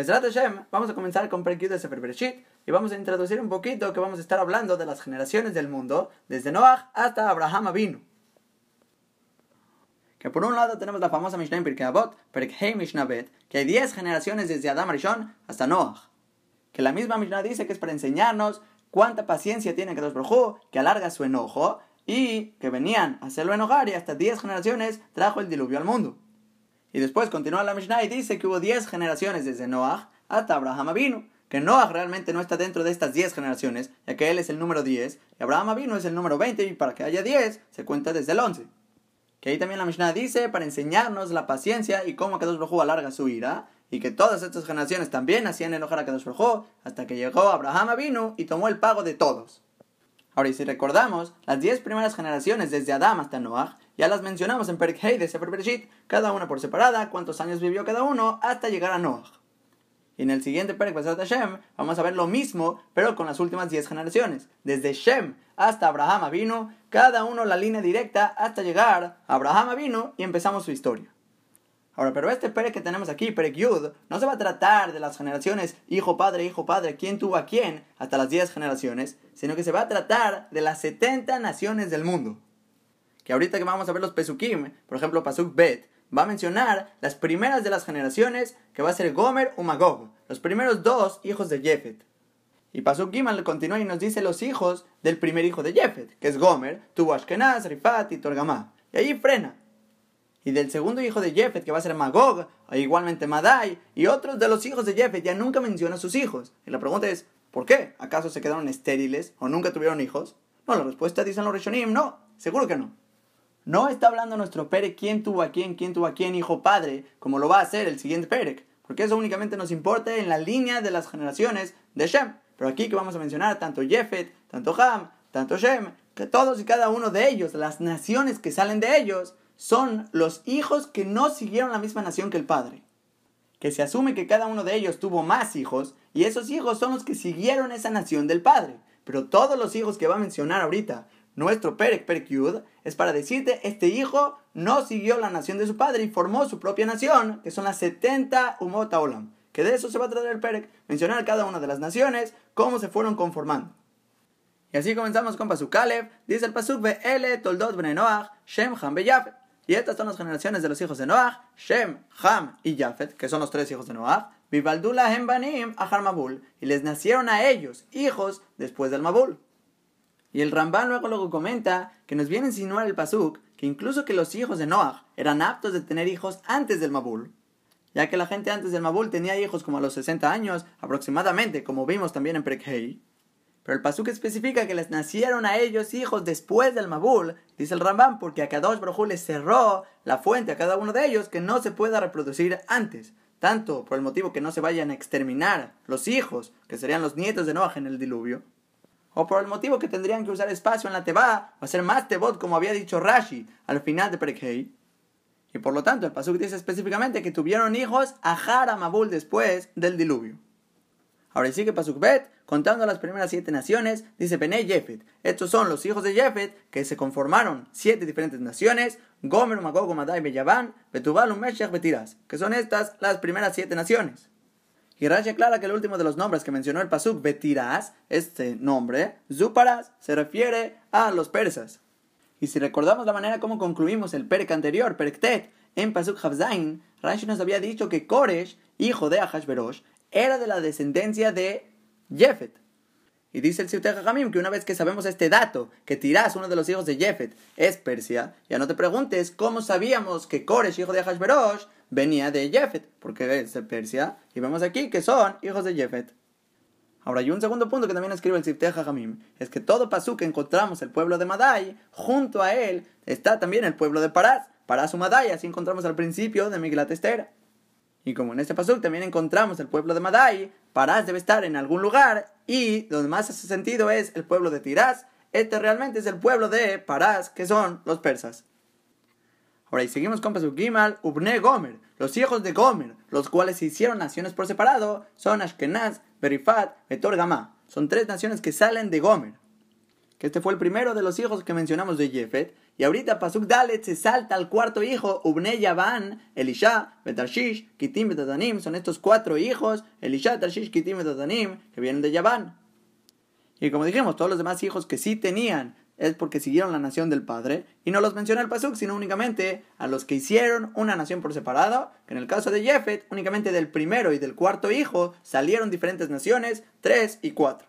Besrat Hashem, vamos a comenzar con Perek de Sefer Bereshit y vamos a introducir un poquito que vamos a estar hablando de las generaciones del mundo, desde Noah hasta Abraham Avinu. Que por un lado tenemos la famosa Mishnah en Pirkei Avot, Perek Hei Mishnah Bet, que hay 10 generaciones desde Adam Rishon hasta Noah. Que la misma Mishnah dice que es para enseñarnos cuánta paciencia tiene Kadosh Baruj que alarga su enojo y que venían a hacerlo enojar y hasta 10 generaciones trajo el diluvio al mundo. Y después continúa la Mishnah y dice que hubo 10 generaciones desde Noah hasta Abraham vino. Que Noah realmente no está dentro de estas 10 generaciones, ya que él es el número 10, y Abraham vino es el número 20, y para que haya 10 se cuenta desde el 11. Que ahí también la Mishnah dice para enseñarnos la paciencia y cómo Kadosh Baruj alarga su ira, y que todas estas generaciones también hacían enojar a Kadosh Baruj hasta que llegó Abraham vino y tomó el pago de todos. Ahora, y si recordamos, las 10 primeras generaciones desde Adam hasta Noah ya las mencionamos en Perek Hei de Sefer Bereshit, cada una por separada, cuántos años vivió cada uno, hasta llegar a Noah. Y en el siguiente Perek Hashem vamos a ver lo mismo, pero con las últimas 10 generaciones. Desde Shem hasta Abraham vino, cada uno la línea directa hasta llegar a Abraham vino y empezamos su historia. Ahora, pero este Perek que tenemos aquí, Perek Yud, no se va a tratar de las generaciones hijo, padre, hijo, padre, quién tuvo a quién, hasta las 10 generaciones, sino que se va a tratar de las 70 naciones del mundo que ahorita que vamos a ver los Pesukim, por ejemplo Pasuk Bet, va a mencionar las primeras de las generaciones, que va a ser Gomer y Magog, los primeros dos hijos de Jefet. Y Pasuk Gimal continúa y nos dice los hijos del primer hijo de Jefet, que es Gomer, tuvo Ashkenaz, Rifat y Torgamá. Y allí frena. Y del segundo hijo de Jefet, que va a ser Magog, e igualmente Madai, y otros de los hijos de Jefet ya nunca menciona a sus hijos. Y la pregunta es, ¿por qué? ¿Acaso se quedaron estériles o nunca tuvieron hijos? No, la respuesta dicen los Rishonim, no, seguro que no. No está hablando nuestro Perek quién tuvo a quién, quién tuvo a quién, hijo padre, como lo va a hacer el siguiente Perek, porque eso únicamente nos importa en la línea de las generaciones de Shem. Pero aquí que vamos a mencionar tanto Jefet, tanto Ham, tanto Shem, que todos y cada uno de ellos, las naciones que salen de ellos, son los hijos que no siguieron la misma nación que el padre. Que se asume que cada uno de ellos tuvo más hijos, y esos hijos son los que siguieron esa nación del padre. Pero todos los hijos que va a mencionar ahorita, nuestro Perek Perek Yud, es para decirte, este hijo no siguió la nación de su padre y formó su propia nación, que son las 70 Umot Olam. Que de eso se va a tratar el Perek, mencionar cada una de las naciones, cómo se fueron conformando. Y así comenzamos con Pasuk dice el Pasuk Ele Toldot Bene Noach, Shem, Ham, Be Yafet. Y estas son las generaciones de los hijos de Noach, Shem, Ham y Yafet, que son los tres hijos de Noach, Vivaldula Hembanim, Ahar Mabul, y les nacieron a ellos hijos después del Mabul. Y el Ramban luego, luego comenta que nos viene a insinuar el Pasuk que incluso que los hijos de Noah eran aptos de tener hijos antes del Mabul, ya que la gente antes del Mabul tenía hijos como a los 60 años aproximadamente, como vimos también en Prekhei. Pero el Pasuk especifica que les nacieron a ellos hijos después del Mabul, dice el Ramban, porque a Kadosh Baruj les cerró la fuente a cada uno de ellos que no se pueda reproducir antes, tanto por el motivo que no se vayan a exterminar los hijos, que serían los nietos de Noah en el diluvio, o por el motivo que tendrían que usar espacio en la teba, o hacer más tebot como había dicho Rashi al final de Perekhei. Y por lo tanto, el Pasuk dice específicamente que tuvieron hijos a Mabul después del diluvio. Ahora sí que Pasuk Bet, contando las primeras siete naciones, dice Bene Jefet. Estos son los hijos de Jefet que se conformaron siete diferentes naciones: Gomer, Magog, Madai, Beyaban, Betubal, Meshach, Betiras, que son estas las primeras siete naciones. Y Rashi aclara que el último de los nombres que mencionó el Pasuk, Betiras, este nombre, Zuparas, se refiere a los persas. Y si recordamos la manera como concluimos el Perek anterior, Perektet, en Pasuk Havzain, Rashi nos había dicho que Koresh, hijo de Ahashverosh, era de la descendencia de Jefet. Y dice el Siutech Hamim que una vez que sabemos este dato, que Tirás, uno de los hijos de Jefet, es Persia, ya no te preguntes cómo sabíamos que Koresh, hijo de Ahashverosh, venía de Jefet, porque es de Persia, y vemos aquí que son hijos de Jefet. Ahora, hay un segundo punto que también escribe el Sifteh Hamim, es que todo pasú que encontramos el pueblo de Madai, junto a él está también el pueblo de Parás, Parás o Madai, así encontramos al principio de Miglat. Y como en este pasú también encontramos el pueblo de Madai, Parás debe estar en algún lugar, y donde más hace sentido es el pueblo de Tirás, este realmente es el pueblo de Parás, que son los persas. Ahora, y seguimos con Pasuk Gimal, Ubne Gomer, los hijos de Gomer, los cuales se hicieron naciones por separado, son Ashkenaz, Berifat, Etor Gamá. Son tres naciones que salen de Gomer. que este fue el primero de los hijos que mencionamos de Jefet, y ahorita Pasuk Dalet se salta al cuarto hijo, Ubne Yavan, Elisha, Betarshish, Kitim, Betatanim, son estos cuatro hijos, Elisha, Tarshish, Kitim, Betatanim, que vienen de Yavan. Y como dijimos, todos los demás hijos que sí tenían es porque siguieron la nación del padre, y no los menciona el Pasuk, sino únicamente a los que hicieron una nación por separado, que en el caso de Jefet, únicamente del primero y del cuarto hijo salieron diferentes naciones, tres y cuatro.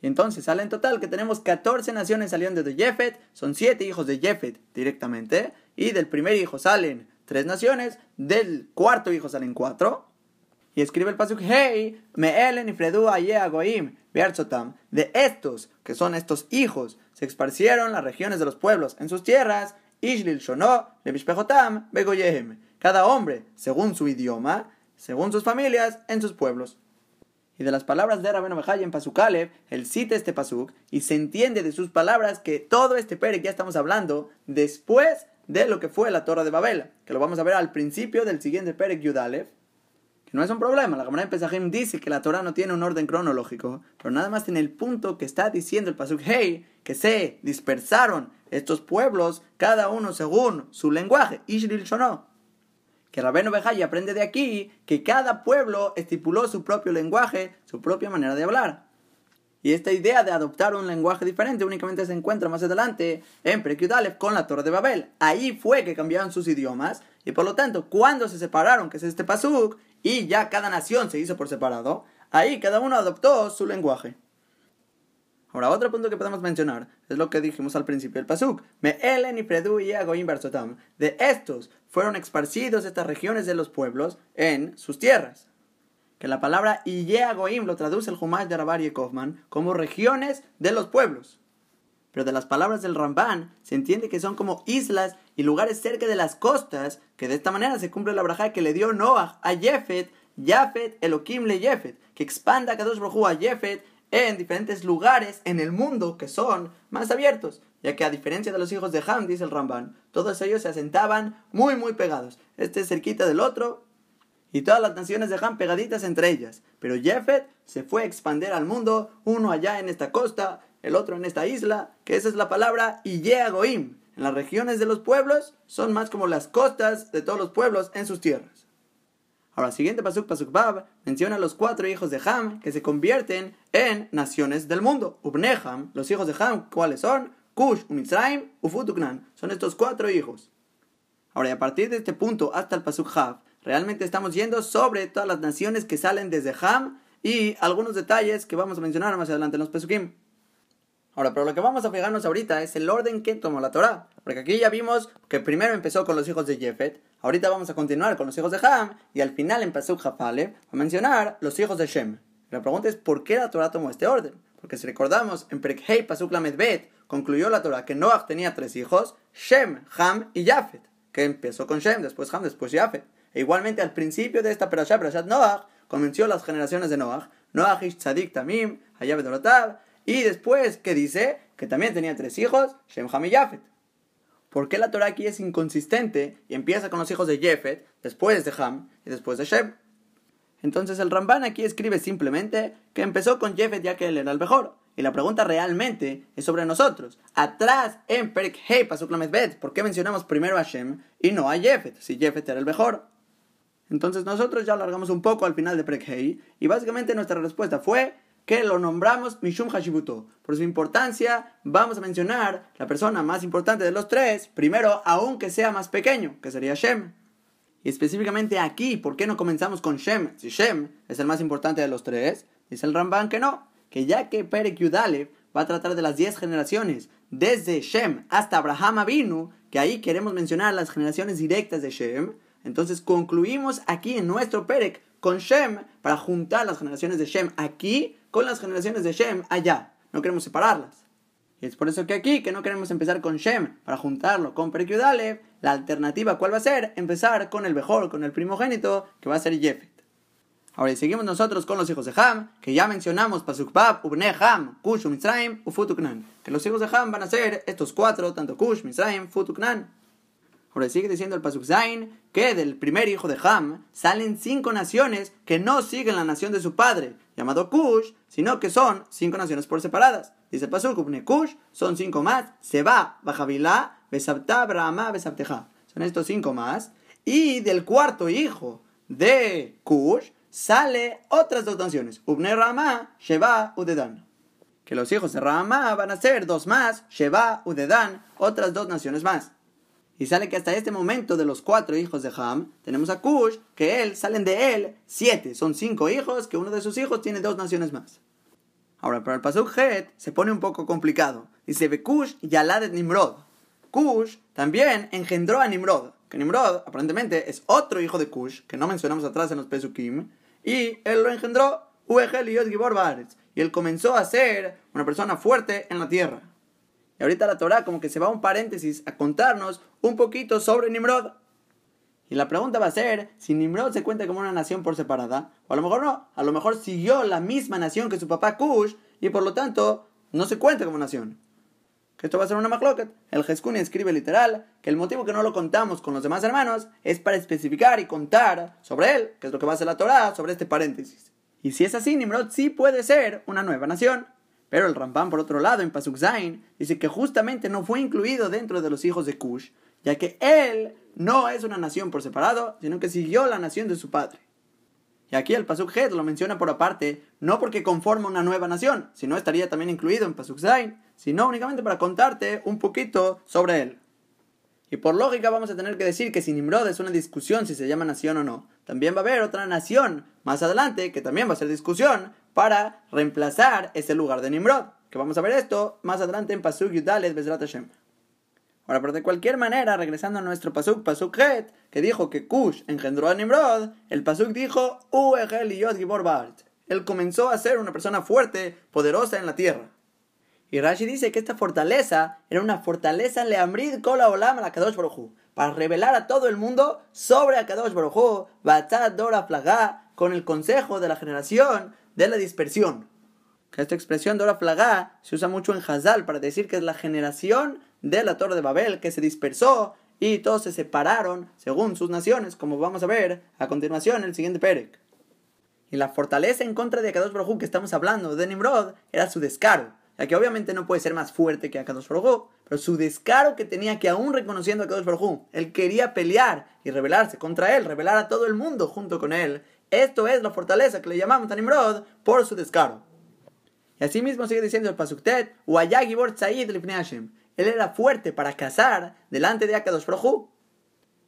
Y entonces sale en total que tenemos 14 naciones saliendo de Jefet, son 7 hijos de Jefet directamente, y del primer hijo salen 3 naciones, del cuarto hijo salen 4. Y escribe el pasuk, hey, elen y fredu goim, de estos, que son estos hijos, se esparcieron las regiones de los pueblos en sus tierras, Ishlil Shono, Lebishpejotam, Begoyehem, cada hombre según su idioma, según sus familias, en sus pueblos. Y de las palabras de Rabenu Bejaya en Pasukalev, él cita este Pasuk y se entiende de sus palabras que todo este Perek ya estamos hablando después de lo que fue la Torre de Babel, que lo vamos a ver al principio del siguiente Perek Yudalev, que no es un problema. La Gemara en Pesajim dice que la Torah no tiene un orden cronológico, pero nada más en el punto que está diciendo el Pasuk Hey, que se dispersaron estos pueblos, cada uno según su lenguaje, Ishril Shono. Que Rabenu Bejaya aprende de aquí que cada pueblo estipuló su propio lenguaje, su propia manera de hablar. Y esta idea de adoptar un lenguaje diferente únicamente se encuentra más adelante en Prekyudalev con la Torre de Babel. Ahí fue que cambiaron sus idiomas y por lo tanto, cuando se separaron, que es este pasuk, y ya cada nación se hizo por separado, ahí cada uno adoptó su lenguaje. Ahora, otro punto que podemos mencionar es lo que dijimos al principio del Pasuk. Me elen y predu y De estos fueron esparcidos estas regiones de los pueblos en sus tierras. Que la palabra Goim lo traduce el Humash de Arabar y Kaufman como regiones de los pueblos. Pero de las palabras del Ramban se entiende que son como islas y lugares cerca de las costas, que de esta manera se cumple la braja que le dio Noah a Jefet, Jafet, Elohim le Jefet, que expanda a Kadosh Baruj a Jefet en diferentes lugares en el mundo que son más abiertos, ya que a diferencia de los hijos de Ham, dice el Ramban, todos ellos se asentaban muy muy pegados, este cerquita del otro, y todas las naciones de Ham pegaditas entre ellas. Pero Jefet se fue a expandir al mundo, uno allá en esta costa, el otro en esta isla, que esa es la palabra Iyea Goim. En las regiones de los pueblos son más como las costas de todos los pueblos en sus tierras. Ahora, siguiente pasuk, pasuk bab, menciona a los cuatro hijos de Ham que se convierten en naciones del mundo. Ubneham, los hijos de Ham, ¿cuáles son? Kush, Mitzrayim, Ufutuknan. Son estos cuatro hijos. Ahora, y a partir de este punto hasta el pasuk Hav, realmente estamos yendo sobre todas las naciones que salen desde Ham y algunos detalles que vamos a mencionar más adelante en los pesukim. Ahora, pero lo que vamos a fijarnos ahorita es el orden que tomó la Torah. Porque aquí ya vimos que primero empezó con los hijos de Jefet, ahorita vamos a continuar con los hijos de Ham, y al final Pasuk Jafale a mencionar los hijos de Shem. la pregunta es ¿por qué la Torah tomó este orden? Porque si recordamos, en Prekhei Pasuk Lamedbet concluyó la Torah que Noach tenía tres hijos, Shem, Ham y Jafet, que empezó con Shem, después Ham, después Jafet. E igualmente al principio de esta Perashá, Perashat Noach, comenzó las generaciones de Noach, Noach Ish Tamim, Hayabet Orotab, y después, que dice? Que también tenía tres hijos, Shem, Ham y Jafet. ¿Por qué la Torah aquí es inconsistente y empieza con los hijos de Jefet, después de Ham y después de Shem? Entonces el Ramban aquí escribe simplemente que empezó con Jefet ya que él era el mejor. Y la pregunta realmente es sobre nosotros. Atrás en Hei Pasuk Bet, ¿por qué mencionamos primero a Shem y no a Jefet, si Jefet era el mejor? Entonces nosotros ya alargamos un poco al final de Perik Hei y básicamente nuestra respuesta fue que lo nombramos Mishum Hashibuto. Por su importancia, vamos a mencionar la persona más importante de los tres, primero, aunque sea más pequeño, que sería Shem. Y específicamente aquí, ¿por qué no comenzamos con Shem? Si Shem es el más importante de los tres, dice el Ramban que no, que ya que Perek Yudalev va a tratar de las diez generaciones, desde Shem hasta Abraham Avinu, que ahí queremos mencionar las generaciones directas de Shem, entonces concluimos aquí en nuestro Perek con Shem para juntar las generaciones de Shem aquí con las generaciones de Shem allá. No queremos separarlas. Y es por eso que aquí, que no queremos empezar con Shem para juntarlo con Perkyudalev, la alternativa, ¿cuál va a ser? Empezar con el mejor, con el primogénito, que va a ser Jefet. Ahora, y seguimos nosotros con los hijos de Ham, que ya mencionamos, Pasukbab, Ubne Ham, Kush, Mitzrayim, Ufutuknan. Que los hijos de Ham van a ser estos cuatro, tanto Kush, Mitzrayim, Futuknan. Ahora sigue diciendo el Pasuk Zain, que del primer hijo de Ham salen cinco naciones que no siguen la nación de su padre, llamado Kush, sino que son cinco naciones por separadas. Dice Pasuk, Kush, son cinco más, Seba, Bajavilá, Besabta, Brahma, Besabteja. Son estos cinco más. Y del cuarto hijo de Kush sale otras dos naciones, Ubne Rama, Sheba, Udedan. Que los hijos de Rama van a ser dos más, Sheba, Udedan, otras dos naciones más. Y sale que hasta este momento de los cuatro hijos de Ham, tenemos a Kush, que él, salen de él siete. Son cinco hijos, que uno de sus hijos tiene dos naciones más. Ahora, para el Pasuk Het se pone un poco complicado. Dice Bekush y Aladet Nimrod. Kush también engendró a Nimrod. Que Nimrod, aparentemente, es otro hijo de Kush, que no mencionamos atrás en los Pesukim. Y él lo engendró, Uegel y Gibor Y él comenzó a ser una persona fuerte en la tierra. Y ahorita la Torah como que se va a un paréntesis a contarnos un poquito sobre Nimrod. Y la pregunta va a ser si Nimrod se cuenta como una nación por separada, o a lo mejor no, a lo mejor siguió la misma nación que su papá Kush y por lo tanto no se cuenta como nación. Que esto va a ser una macloquet. El Jeskuni escribe literal que el motivo que no lo contamos con los demás hermanos es para especificar y contar sobre él, que es lo que va a hacer la Torah, sobre este paréntesis. Y si es así, Nimrod sí puede ser una nueva nación. Pero el Rambam, por otro lado, en Pasuk Zain, dice que justamente no fue incluido dentro de los hijos de Cush, ya que él no es una nación por separado, sino que siguió la nación de su padre. Y aquí el Pasuk Het lo menciona por aparte, no porque conforma una nueva nación, sino estaría también incluido en Pasuk Zain, sino únicamente para contarte un poquito sobre él. Y por lógica vamos a tener que decir que si Nimrod es una discusión si se llama nación o no. También va a haber otra nación más adelante que también va a ser discusión para reemplazar ese lugar de Nimrod. Que vamos a ver esto más adelante en Pasuk Yudalet Bezrat Hashem. Ahora, pero de cualquier manera, regresando a nuestro Pasuk, Pasuk Het, que dijo que Kush engendró a Nimrod, el Pasuk dijo, Él comenzó a ser una persona fuerte, poderosa en la tierra. Y Rashi dice que esta fortaleza era una fortaleza leamrid kola olam la Kadosh Baruj para revelar a todo el mundo sobre Akadosh Baruj Batzad Dora Flagá, con el consejo de la generación de la dispersión. Esta expresión Dora Flagá se usa mucho en Hazal para decir que es la generación de la Torre de Babel que se dispersó y todos se separaron según sus naciones, como vamos a ver a continuación en el siguiente Perek. Y la fortaleza en contra de Akadosh Baruj que estamos hablando de Nimrod era su descaro ya que obviamente no puede ser más fuerte que Akadosh Baruj pero su descaro que tenía que aún reconociendo a Akadosh Baruj él quería pelear y rebelarse contra él, rebelar a todo el mundo junto con él. Esto es la fortaleza que le llamamos a por su descaro. Y así mismo sigue diciendo el Pasuktet, Él era fuerte para cazar delante de Akadosh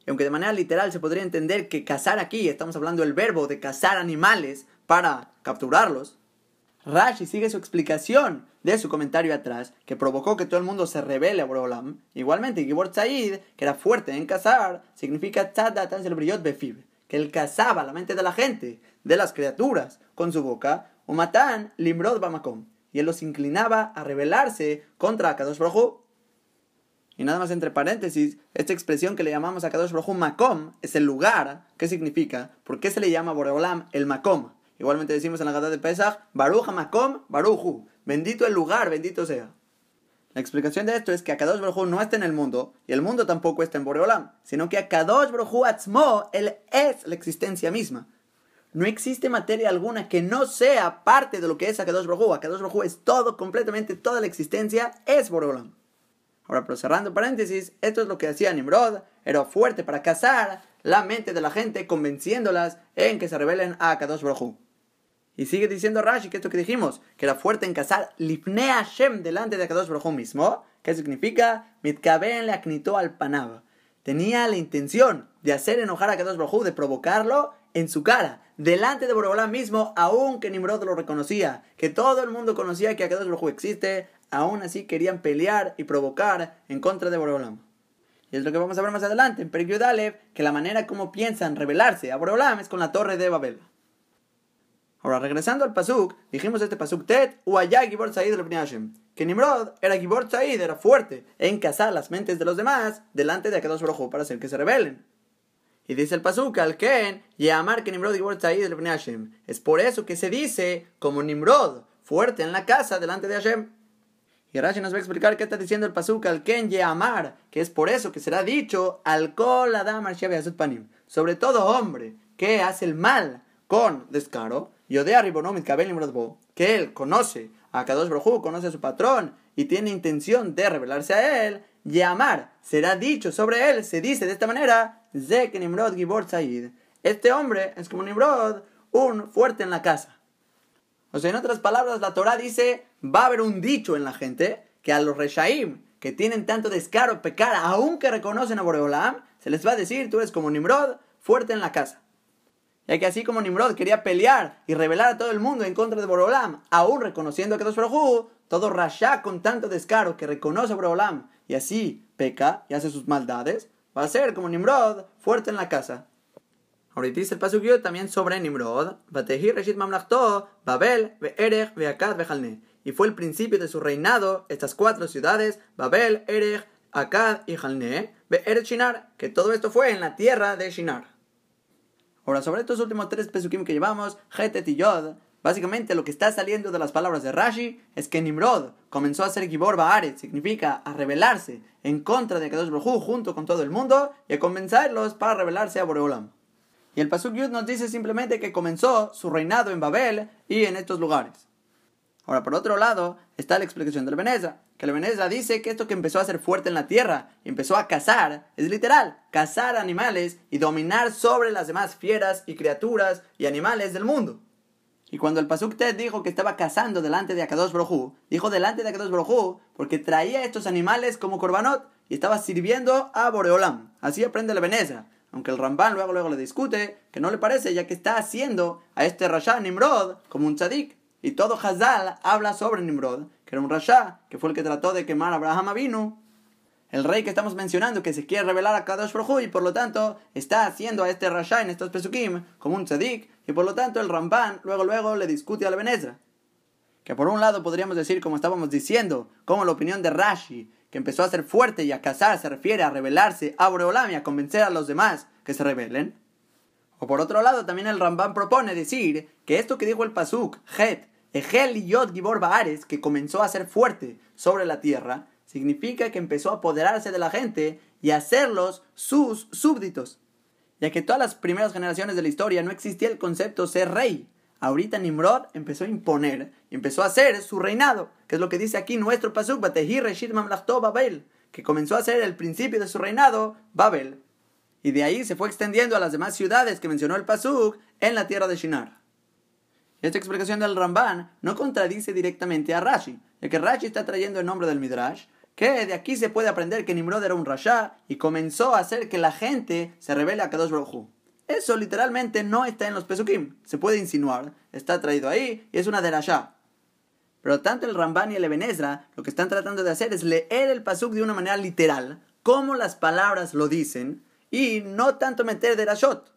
y aunque de manera literal se podría entender que cazar aquí, estamos hablando del verbo de cazar animales para capturarlos, Rashi sigue su explicación de su comentario atrás, que provocó que todo el mundo se rebele a Borolam. Igualmente, Gibor Said, que era fuerte en cazar, significa Tzadatan el brillot befib, que él cazaba la mente de la gente, de las criaturas, con su boca, o matan limrod bamakom, y él los inclinaba a rebelarse contra Kadosh Baruj y nada más entre paréntesis, esta expresión que le llamamos a Kadosh Baruj Makom es el lugar. ¿Qué significa? ¿Por qué se le llama Boreolam el Makom? Igualmente decimos en la Gada de Pesach, Baruch Makom, Baruchu. Bendito el lugar, bendito sea. La explicación de esto es que Akadosh Baruj no está en el mundo y el mundo tampoco está en Boreolam, sino que Akadosh Baruj Atzmo, él es la existencia misma. No existe materia alguna que no sea parte de lo que es Akadosh Baruj Akadosh Baruj es todo, completamente toda la existencia es Boreolam. Ahora, pero cerrando paréntesis, esto es lo que hacía Nimrod, era fuerte para cazar la mente de la gente, convenciéndolas en que se rebelen a Akadosh Baruj y sigue diciendo Rashi que esto que dijimos, que era fuerte en cazar Lifnei Hashem delante de Akadosh Baruj mismo, ¿qué significa? Mitkaben le acnitó al panab. Tenía la intención de hacer enojar a Akadosh Baruj de provocarlo en su cara, delante de Borobolá mismo, aun que Nimrod lo reconocía, que todo el mundo conocía que Akadosh Baruj existe, aún así querían pelear y provocar en contra de Borobolam. Y es lo que vamos a ver más adelante en Perikyo que la manera como piensan rebelarse a Borobolam es con la torre de Babel. Ahora, regresando al Pasuk, dijimos este Pasuk Tet, Uayá Gibor Said Hashem. Que Nimrod era Gibor Said, era fuerte en cazar las mentes de los demás delante de Akadosh Baruj para hacer que se rebelen. Y dice el Pasuk, al Ken, amar que Nimrod Gibor Said Hashem. Es por eso que se dice como Nimrod, fuerte en la casa delante de Hashem. Y Rashi nos va a explicar qué está diciendo el pasuk al Ken Amar, que es por eso que será dicho al Kol Adam Panim, sobre todo hombre que hace el mal con descaro, Yodea Ribonomit Kabel que él conoce a Kadosh Brojú, conoce a su patrón y tiene intención de revelarse a él, Yamar será dicho sobre él, se dice de esta manera, Zek Nimrod Gibor Said. Este hombre es como Nimrod, un fuerte en la casa. O sea, en otras palabras, la Torah dice, va a haber un dicho en la gente que a los Reshaim, que tienen tanto descaro pecar, aunque reconocen a Boreolam, se les va a decir, tú eres como Nimrod, fuerte en la casa. Ya que así como Nimrod quería pelear y revelar a todo el mundo en contra de Boreolam, aún reconociendo a Kadosh Baruj todo Rasha con tanto descaro que reconoce a Boreolam y así peca y hace sus maldades, va a ser como Nimrod, fuerte en la casa. Ahorita dice el pasuk también sobre Nimrod, Babel, Ve'erech, Ve'akad, Ve'jalne. Y fue el principio de su reinado, estas cuatro ciudades, Babel, Erech, Akkad y Jalne, Ve'erech Shinar, que todo esto fue en la tierra de Shinar. Ahora, sobre estos últimos tres pesukim que llevamos, Hetet y Yod, básicamente lo que está saliendo de las palabras de Rashi es que Nimrod comenzó a ser Gibor Baaret, significa a rebelarse en contra de Kadosh Baruj junto con todo el mundo y a convencerlos para rebelarse a Boreolam. Y el Pasuk Yud nos dice simplemente que comenzó su reinado en Babel y en estos lugares. Ahora, por otro lado, está la explicación del Beneza, que el Beneza dice que esto que empezó a ser fuerte en la tierra y empezó a cazar, es literal, cazar animales y dominar sobre las demás fieras y criaturas y animales del mundo. Y cuando el Pasuk Ted dijo que estaba cazando delante de Akadosh Brojú, dijo delante de Akadosh Brojú porque traía estos animales como korbanot y estaba sirviendo a Boreolam. Así aprende la Beneza aunque el Ramban luego, luego le discute que no le parece ya que está haciendo a este Rasha Nimrod como un tzadik. Y todo Hazal habla sobre Nimrod, que era un Rasha, que fue el que trató de quemar a Abraham Avinu. El rey que estamos mencionando que se quiere revelar a Kadosh Baruj y por lo tanto está haciendo a este Rasha en estos Pesukim como un tzadik y por lo tanto el Ramban luego luego le discute a la Benezra. Que por un lado podríamos decir, como estábamos diciendo, como la opinión de Rashi que empezó a ser fuerte y a cazar se refiere a rebelarse a Boreolam y a convencer a los demás que se rebelen. O por otro lado, también el Ramban propone decir que esto que dijo el Pasuk, Het, Egel Yod Gibor Baares, que comenzó a ser fuerte sobre la tierra, significa que empezó a apoderarse de la gente y a hacerlos sus súbditos. Ya que todas las primeras generaciones de la historia no existía el concepto ser rey, ahorita Nimrod empezó a imponer empezó a hacer su reinado, que es lo que dice aquí nuestro pasuk, Babel, que comenzó a ser el principio de su reinado, Babel. Y de ahí se fue extendiendo a las demás ciudades que mencionó el pasuk en la tierra de Shinar. Esta explicación del Ramban no contradice directamente a Rashi, ya que Rashi está trayendo el nombre del Midrash, que de aquí se puede aprender que Nimrod era un Rasha y comenzó a hacer que la gente se revele a Kadosh Baruj eso literalmente no está en los Pesukim. Se puede insinuar. Está traído ahí y es una derashá. Pero tanto el Ramban y el Ebenezra lo que están tratando de hacer es leer el pasuk de una manera literal, como las palabras lo dicen, y no tanto meter derashot.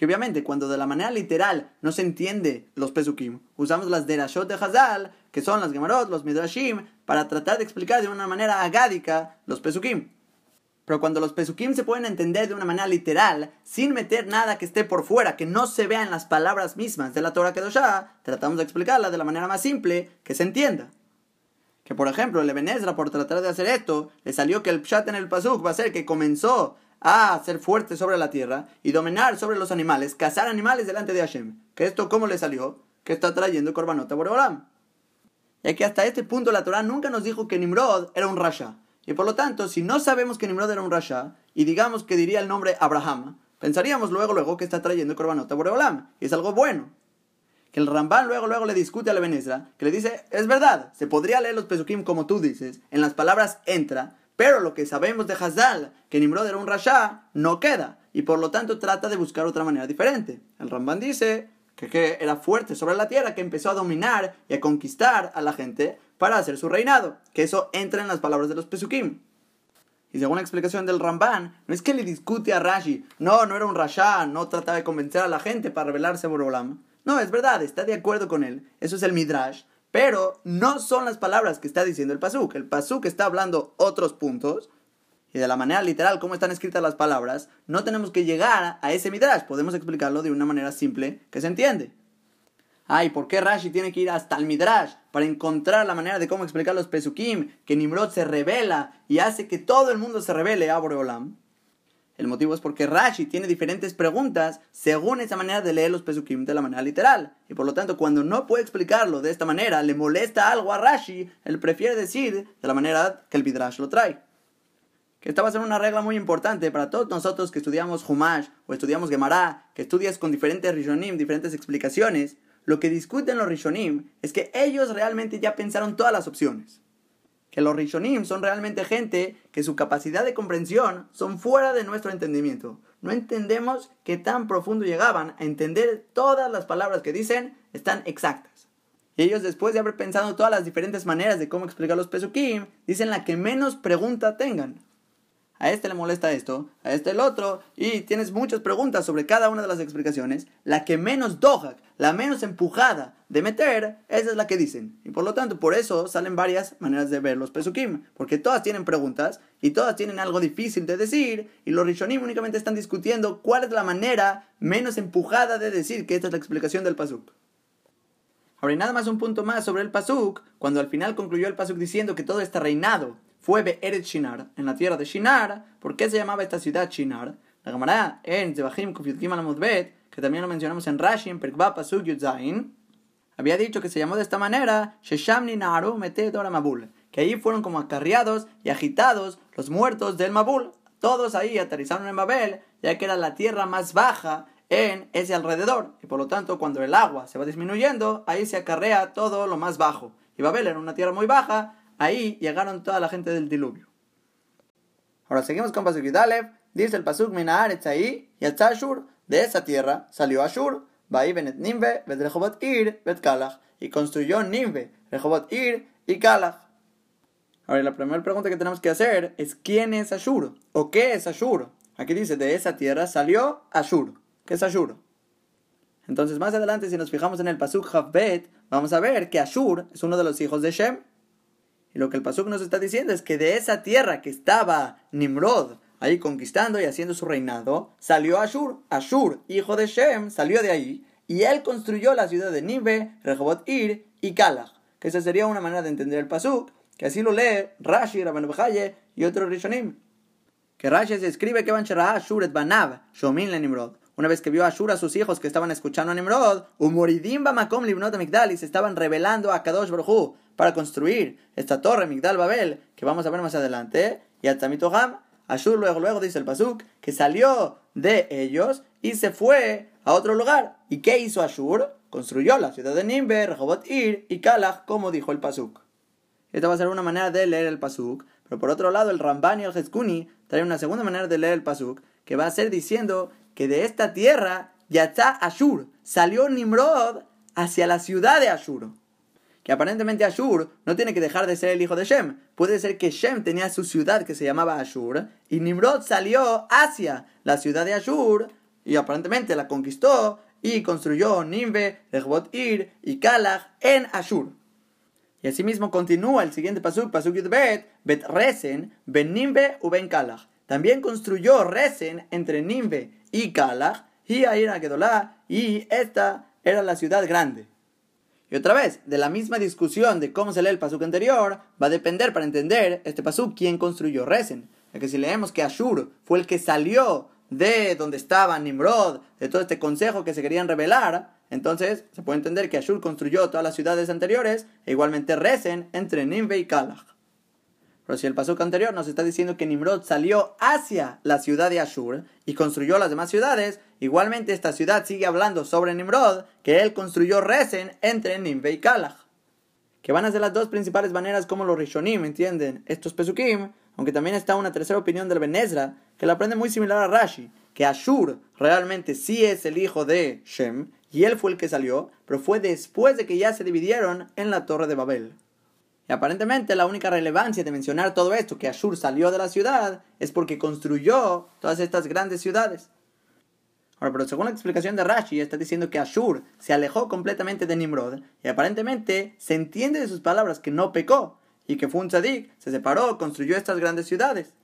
Que obviamente cuando de la manera literal no se entiende los pesukim, usamos las derashot de Hazal, que son las gemarot, los midrashim, para tratar de explicar de una manera agádica los pesukim. Pero cuando los pesukim se pueden entender de una manera literal, sin meter nada que esté por fuera, que no se vea en las palabras mismas de la Torah Kedoshá, tratamos de explicarla de la manera más simple que se entienda. Que por ejemplo, el Ebenezra, por tratar de hacer esto, le salió que el pshat en el pasuk va a ser que comenzó a ser fuerte sobre la tierra y dominar sobre los animales, cazar animales delante de Hashem. Que esto, ¿cómo le salió? Que está trayendo Korbanota Boreolam. Ya que hasta este punto la Torah nunca nos dijo que Nimrod era un rasha. Y por lo tanto, si no sabemos que Nimrod era un rasha, y digamos que diría el nombre Abraham, pensaríamos luego luego que está trayendo Korbanot a Boreolam, y es algo bueno. Que el Ramban luego luego le discute a la Benezra, que le dice, es verdad, se podría leer los Pesukim como tú dices, en las palabras entra, pero lo que sabemos de Hazal, que Nimrod era un rasha, no queda, y por lo tanto trata de buscar otra manera diferente. El Ramban dice que, que era fuerte sobre la tierra, que empezó a dominar y a conquistar a la gente, para hacer su reinado, que eso entra en las palabras de los Pesukim. Y según la explicación del Ramban, no es que le discute a Rashi, no, no era un Rasha, no trataba de convencer a la gente para rebelarse a Borolam. No, es verdad, está de acuerdo con él, eso es el Midrash, pero no son las palabras que está diciendo el Pasuk. El Pasuk está hablando otros puntos, y de la manera literal como están escritas las palabras, no tenemos que llegar a ese Midrash, podemos explicarlo de una manera simple que se entiende. Ay, ¿por qué Rashi tiene que ir hasta el Midrash para encontrar la manera de cómo explicar los Pesukim? Que Nimrod se revela y hace que todo el mundo se revele a Boreolam. El motivo es porque Rashi tiene diferentes preguntas según esa manera de leer los Pesukim de la manera literal. Y por lo tanto, cuando no puede explicarlo de esta manera, le molesta algo a Rashi, él prefiere decir de la manera que el Midrash lo trae. Que esta va a ser una regla muy importante para todos nosotros que estudiamos Humash o estudiamos Gemara, que estudias con diferentes Rishonim, diferentes explicaciones lo que discuten los Rishonim es que ellos realmente ya pensaron todas las opciones. Que los Rishonim son realmente gente que su capacidad de comprensión son fuera de nuestro entendimiento. No entendemos qué tan profundo llegaban a entender todas las palabras que dicen están exactas. Y ellos después de haber pensado todas las diferentes maneras de cómo explicar los Pesukim, dicen la que menos pregunta tengan a este le molesta esto, a este el otro, y tienes muchas preguntas sobre cada una de las explicaciones. La que menos dojak, la menos empujada de meter, esa es la que dicen. Y por lo tanto, por eso salen varias maneras de ver los pesukim, porque todas tienen preguntas y todas tienen algo difícil de decir, y los rishonim únicamente están discutiendo cuál es la manera menos empujada de decir que esta es la explicación del pasuk. Ahora, y nada más un punto más sobre el pasuk, cuando al final concluyó el pasuk diciendo que todo este reinado fue Be'eret Shinar, en la tierra de Shinar. ¿Por qué se llamaba esta ciudad Shinar? La Gemara en Zebahim Kufyutkim al que también lo mencionamos en Rashi, en Perkba Pasuk Yudzain, había dicho que se llamó de esta manera Sheshamni Naru Metedora Mabul, que ahí fueron como acarreados y agitados los muertos del Mabul. Todos ahí aterrizaron en Babel, ya que era la tierra más baja en ese alrededor, y por lo tanto cuando el agua se va disminuyendo, ahí se acarrea todo lo más bajo. Y Babel era una tierra muy baja, Ahí llegaron toda la gente del diluvio. Ahora seguimos con Pasuk. Dice el Pasuk Minaaretz ahí, y Ashur, de esa tierra salió Ashur, Baí Benet Nimbe, Bet Rehobot Ir, Bet Kalach, y construyó Nimbe, Rehobot Ir y Kalach. Ahora la primera pregunta que tenemos que hacer es ¿quién es Ashur? ¿O qué es Ashur? Aquí dice, de esa tierra salió Ashur. ¿Qué es Ashur? Entonces más adelante si nos fijamos en el Pasuk Havbet, vamos a ver que Ashur es uno de los hijos de Shem. Y lo que el Pasuk nos está diciendo es que de esa tierra que estaba Nimrod ahí conquistando y haciendo su reinado, salió Ashur. Ashur, hijo de Shem, salió de ahí y él construyó la ciudad de Nive, Rehoboth Ir y Kalach. Que esa sería una manera de entender el Pasuk, que así lo lee Rashi, Rabban y otros Rishonim. Que Rashi se escribe que van Ashur et Banav, Shomin le Nimrod. Una vez que vio a Ashur a sus hijos que estaban escuchando a Nimrod, Umoridim Makom Libnot Migdal y se estaban revelando a Kadosh Baruj para construir esta torre Migdal Babel, que vamos a ver más adelante, y a Tamitoham, Ashur luego, luego dice el Pasuk, que salió de ellos y se fue a otro lugar. ¿Y qué hizo Ashur? Construyó la ciudad de Nimbe, Rehobot Ir y Kalach, como dijo el Pasuk. Esta va a ser una manera de leer el Pasuk, pero por otro lado el Ramban y el Hezkuni traen una segunda manera de leer el Pasuk, que va a ser diciendo que de esta tierra, Yatzá Ashur, salió Nimrod hacia la ciudad de Ashur que aparentemente Ashur no tiene que dejar de ser el hijo de Shem. Puede ser que Shem tenía su ciudad que se llamaba Ashur y Nimrod salió hacia la ciudad de Ashur y aparentemente la conquistó y construyó Nimbe, Rehbot Ir y Kalach en Ashur. Y asimismo continúa el siguiente pasuk, pasuk Yudbet, Bet Resen, Ben Nimbe u Ben Kalach. También construyó Resen entre Nimbe y Kalach, y Aira Gedolá, y esta era la ciudad grande. Y otra vez, de la misma discusión de cómo se lee el pasuk anterior, va a depender para entender este pasuk quién construyó Resen. Ya que si leemos que Ashur fue el que salió de donde estaba Nimrod, de todo este consejo que se querían revelar, entonces se puede entender que Ashur construyó todas las ciudades anteriores e igualmente Resen entre Nimbe y Kalach. Pero si el pasuk anterior nos está diciendo que Nimrod salió hacia la ciudad de Ashur y construyó las demás ciudades, igualmente esta ciudad sigue hablando sobre Nimrod, que él construyó Resen entre Nimbe y Kalach. Que van a ser las dos principales maneras como los Rishonim entienden estos pesukim, aunque también está una tercera opinión del Benezra, que la aprende muy similar a Rashi, que Ashur realmente sí es el hijo de Shem, y él fue el que salió, pero fue después de que ya se dividieron en la torre de Babel. Y aparentemente la única relevancia de mencionar todo esto, que Ashur salió de la ciudad, es porque construyó todas estas grandes ciudades. Ahora, pero según la explicación de Rashi, está diciendo que Ashur se alejó completamente de Nimrod, y aparentemente se entiende de sus palabras que no pecó, y que fue un tzadik, se separó, construyó estas grandes ciudades.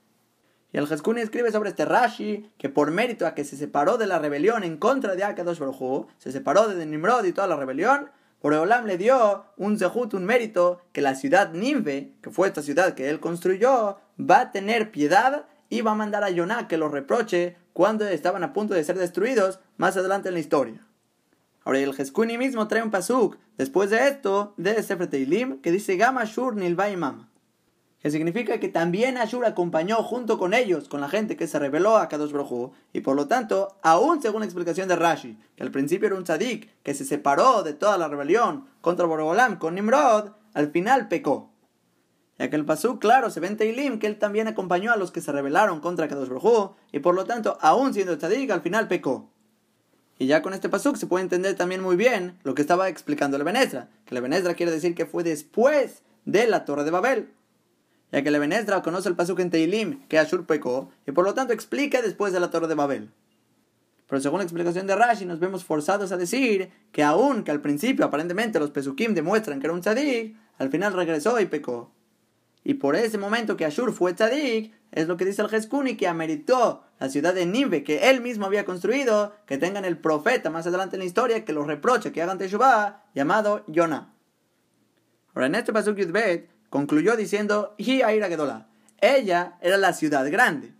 Y el Haskuni escribe sobre este Rashi que por mérito a que se separó de la rebelión en contra de Akadosh Baruj se separó de Nimrod y toda la rebelión, Boreolam le dio un zehut, un mérito, que la ciudad Nimbe, que fue esta ciudad que él construyó, va a tener piedad y va a mandar a Yonah que los reproche cuando estaban a punto de ser destruidos más adelante en la historia. Ahora el Jeskuni mismo trae un pasuk después de esto de Sefer Teilim que dice Gama Shur Nilva Mama que significa que también Ashur acompañó junto con ellos, con la gente que se rebeló a Kadosh Brojú, y por lo tanto, aún según la explicación de Rashi, que al principio era un tzadik que se separó de toda la rebelión contra Borobolam con Nimrod, al final pecó. Ya que el Pasuk, claro, se ve en Teilim que él también acompañó a los que se rebelaron contra Kadosh Brojú, y por lo tanto, aún siendo tzadik, al final pecó. Y ya con este pasuk se puede entender también muy bien lo que estaba explicando el Benesra, que el Benesra quiere decir que fue después de la Torre de Babel ya que Lebenestra conoce el pasuk en Teilim que Ashur pecó y por lo tanto explica después de la Torre de Babel. Pero según la explicación de Rashi, nos vemos forzados a decir que aun que al principio aparentemente los pesukim demuestran que era un tzadik, al final regresó y pecó. Y por ese momento que Ashur fue tzadik, es lo que dice el Jeskuni que ameritó la ciudad de Nive que él mismo había construido, que tengan el profeta más adelante en la historia que los reproche que hagan Teshuvah, llamado Yonah. Ahora en este pasuk Yudbet concluyó diciendo. Ella era la ciudad grande.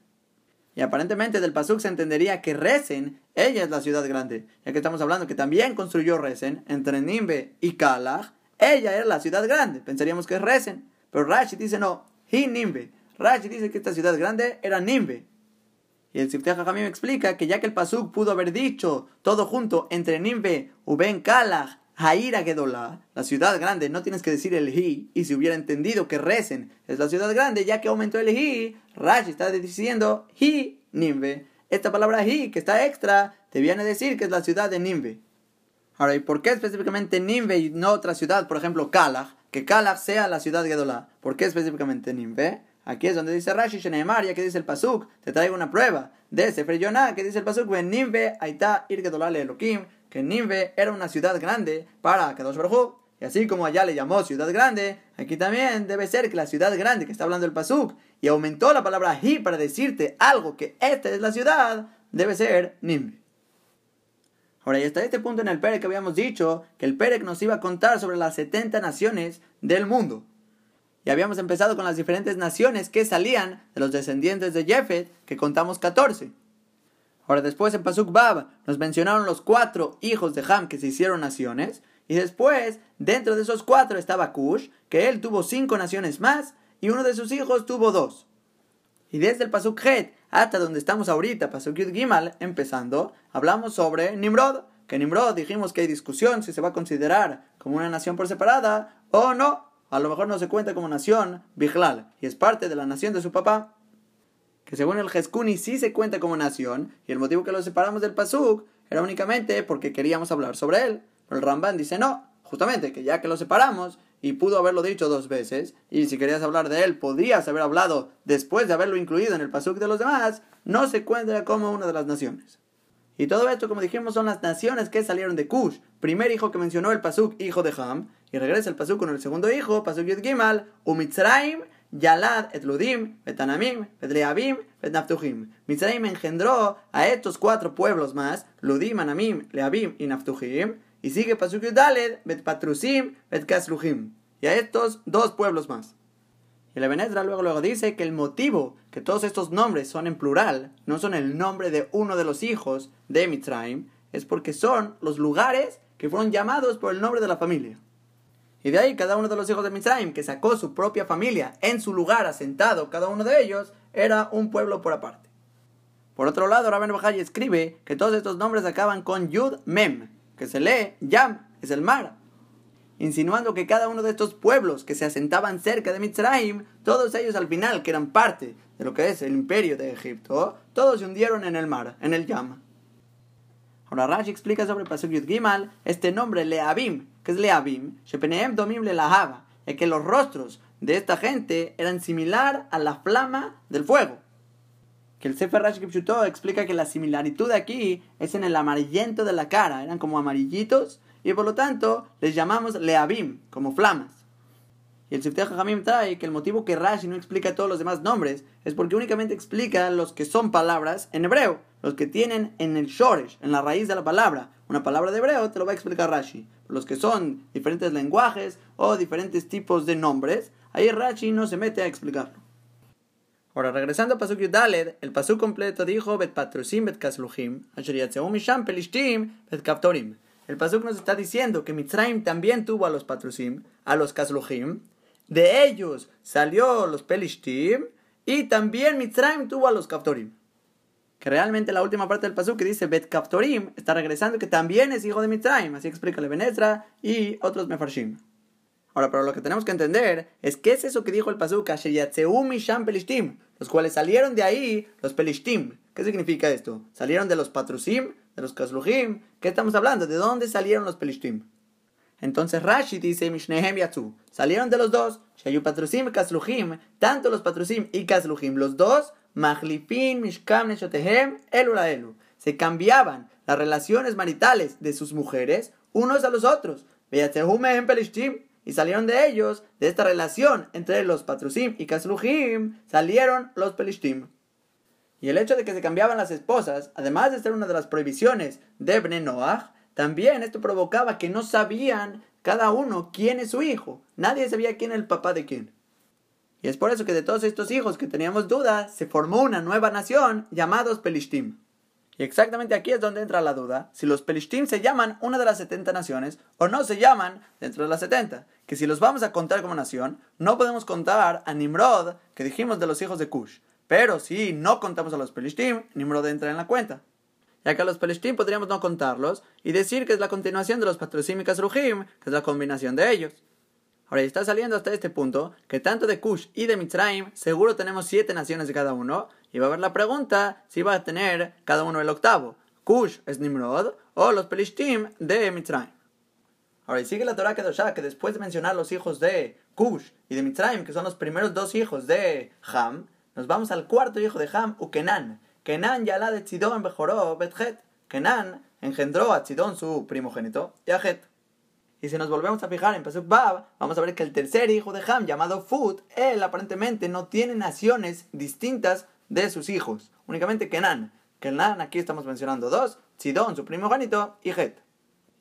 Y aparentemente del Pasuk se entendería que Resen, ella es la ciudad grande. Ya que estamos hablando que también construyó Resen entre Nimbe y Kalach, ella era la ciudad grande. Pensaríamos que es Resen. Pero Rashi dice no, Hi Nimbe. Rashi dice que esta ciudad grande era Nimbe. Y el Sifteh me explica que ya que el Pasuk pudo haber dicho todo junto entre Nimbe, Uben Kalach Haira Gedola, la ciudad grande, no tienes que decir el hi, y si hubiera entendido que Resen es la ciudad grande, ya que aumentó el hi, Rashi está diciendo hi Nimbe. Esta palabra hi, que está extra, te viene a decir que es la ciudad de Nimbe. Ahora, ¿y por qué específicamente Nimbe y no otra ciudad, por ejemplo, Kalach? Que Kalach sea la ciudad Gedola. ¿Por qué específicamente Nimbe? Aquí es donde dice Rashi Sheneemar, ya que dice el Pasuk, te traigo una prueba de Sefer Yonah, que dice el Pasuk, Nimbe Aita Ir Gedolah Elohim, que Nimbe era una ciudad grande para Kadosh y así como allá le llamó ciudad grande, aquí también debe ser que la ciudad grande que está hablando el Pasuk y aumentó la palabra hi para decirte algo que esta es la ciudad, debe ser Nimbe. Ahora, y hasta este punto en el Perec habíamos dicho que el Perec nos iba a contar sobre las 70 naciones del mundo. Y habíamos empezado con las diferentes naciones que salían de los descendientes de Jefet, que contamos 14. Ahora después en Pasuk Bab nos mencionaron los cuatro hijos de Ham que se hicieron naciones. Y después, dentro de esos cuatro estaba Cush, que él tuvo cinco naciones más, y uno de sus hijos tuvo dos. Y desde el Pasuk Het hasta donde estamos ahorita, Pasuk Yud Gimal, empezando, hablamos sobre Nimrod. Que Nimrod dijimos que hay discusión si se va a considerar como una nación por separada o no. A lo mejor no se cuenta como nación Bijlal y es parte de la nación de su papá que según el Jeskuni sí se cuenta como nación, y el motivo que lo separamos del Pasuk era únicamente porque queríamos hablar sobre él. Pero el Ramban dice no, justamente que ya que lo separamos, y pudo haberlo dicho dos veces, y si querías hablar de él, podrías haber hablado después de haberlo incluido en el Pasuk de los demás, no se cuenta como una de las naciones. Y todo esto, como dijimos, son las naciones que salieron de Cush. Primer hijo que mencionó el Pasuk, hijo de Ham, y regresa el Pasuk con el segundo hijo, Pasuk Yud Gimal, Umitzraim, Yalad, Etludim, Betanamim, Betleabim, Betnaftuhim. Mitzrayim engendró a estos cuatro pueblos más, Ludim, Anamim, Leabim y Naftuhim, y sigue Pasuk Yudaled, Betpatrusim, Betkasluhim. Y a estos dos pueblos más. Y la Benedra luego, luego dice que el motivo que todos estos nombres son en plural, no son el nombre de uno de los hijos de Mitzrayim, es porque son los lugares que fueron llamados por el nombre de la familia. Y de ahí cada uno de los hijos de Misraim, que sacó su propia familia en su lugar asentado, cada uno de ellos, era un pueblo por aparte. Por otro lado, Rabben Bajay escribe que todos estos nombres acaban con Yud Mem, que se lee Yam, es el mar, insinuando que cada uno de estos pueblos que se asentaban cerca de Mitzrayim, todos ellos al final, que eran parte de lo que es el imperio de Egipto, todos se hundieron en el mar, en el Yam. Ahora Rashi explica sobre Pasuk Yud Gimal este nombre Leabim, que es Leabim, Shepeneem Domim Le es que los rostros de esta gente eran similar a la flama del fuego. Que el Sefer Rashi explica que la similaritud aquí es en el amarillento de la cara, eran como amarillitos y por lo tanto les llamamos Leabim, como flamas. Y el Sifteh Hamim trae que el motivo que Rashi no explica todos los demás nombres es porque únicamente explica los que son palabras en hebreo, los que tienen en el shoresh, en la raíz de la palabra, una palabra de hebreo, te lo va a explicar Rashi. Los que son diferentes lenguajes o diferentes tipos de nombres, ahí Rashi no se mete a explicarlo. Ahora, regresando a Pasuk Yudaled, el Pasuk completo dijo Bet Patrusim Bet Kasluhim, Misham Pelishtim Bet Kaptorim. El Pasuk nos está diciendo que Mitzrayim también tuvo a los Patrusim, a los Kasluhim, de ellos salió los Pelishtim, y también Mitzrayim tuvo a los Kaptorim. Que realmente la última parte del Pasuk que dice Bet Kaptorim está regresando que también es hijo de Mitzrayim, así explica Levenezra y otros Mefarshim. Ahora, pero lo que tenemos que entender es qué es eso que dijo el Pasuk, Misham Pelishtim, los cuales salieron de ahí los Pelishtim. ¿Qué significa esto? ¿Salieron de los Patrusim? ¿De los Kasluhim? ¿Qué estamos hablando? ¿De dónde salieron los Pelishtim? Entonces Rashi dice Mishnehem Yatsu. Salieron de los dos. Shayu Patrusim y Kasluhim. Tanto los Patrusim y Kasluhim. Los dos. Mahlipin Mishkam Neshotehem Elula Elu. Se cambiaban las relaciones maritales de sus mujeres unos a los otros. en Pelishtim y salieron de ellos, de esta relación entre los Patrusim y Kasluhim, salieron los Pelishtim. Y el hecho de que se cambiaban las esposas, además de ser una de las prohibiciones de Bne Noach, también esto provocaba que no sabían cada uno quién es su hijo. Nadie sabía quién es el papá de quién. Y es por eso que de todos estos hijos que teníamos dudas, se formó una nueva nación llamados Pelishtim. Y exactamente aquí es donde entra la duda, si los Pelishtim se llaman una de las 70 naciones o no se llaman dentro de las 70. Que si los vamos a contar como nación, no podemos contar a Nimrod, que dijimos de los hijos de Cush. Pero si no contamos a los Pelishtim, Nimrod entra en la cuenta. Ya que a los Pelishtim podríamos no contarlos y decir que es la continuación de los Patrosim y Kasruhim, que es la combinación de ellos. Ahora está saliendo hasta este punto que tanto de Cush y de Mitzrayim seguro tenemos siete naciones de cada uno y va a haber la pregunta si va a tener cada uno el octavo. Cush es Nimrod o los Pelishtim de Mitzrayim. Ahora, y sigue la Torah Kedoshah que después de mencionar los hijos de Cush y de Mitzrayim, que son los primeros dos hijos de Ham, nos vamos al cuarto hijo de Ham, Ukenan. Kenan yalá de Tzidón bejoró Betjet. Kenan engendró a Tzidón su primogénito y a Het. Y si nos volvemos a fijar en Pasuk Bab, vamos a ver que el tercer hijo de Ham, llamado Fut, él aparentemente no tiene naciones distintas de sus hijos. Únicamente Kenan. Kenan, aquí estamos mencionando dos, Sidón, su primogénito, y Het.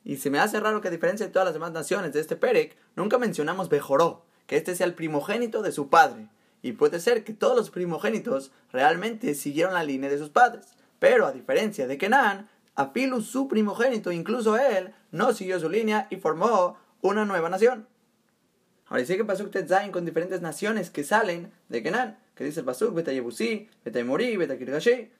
Y se me hace raro que a diferencia de todas las demás naciones de este Perek, nunca mencionamos Bejoró, que este sea el primogénito de su padre. Y puede ser que todos los primogénitos realmente siguieron la línea de sus padres. Pero a diferencia de Kenan, Apilus, su primogénito, incluso él, no siguió su línea y formó una nueva nación. Ahora sigue Pasuk Tetzain con diferentes naciones que salen de Kenan, que dice el Pasuk, Beta Yebusi, Beta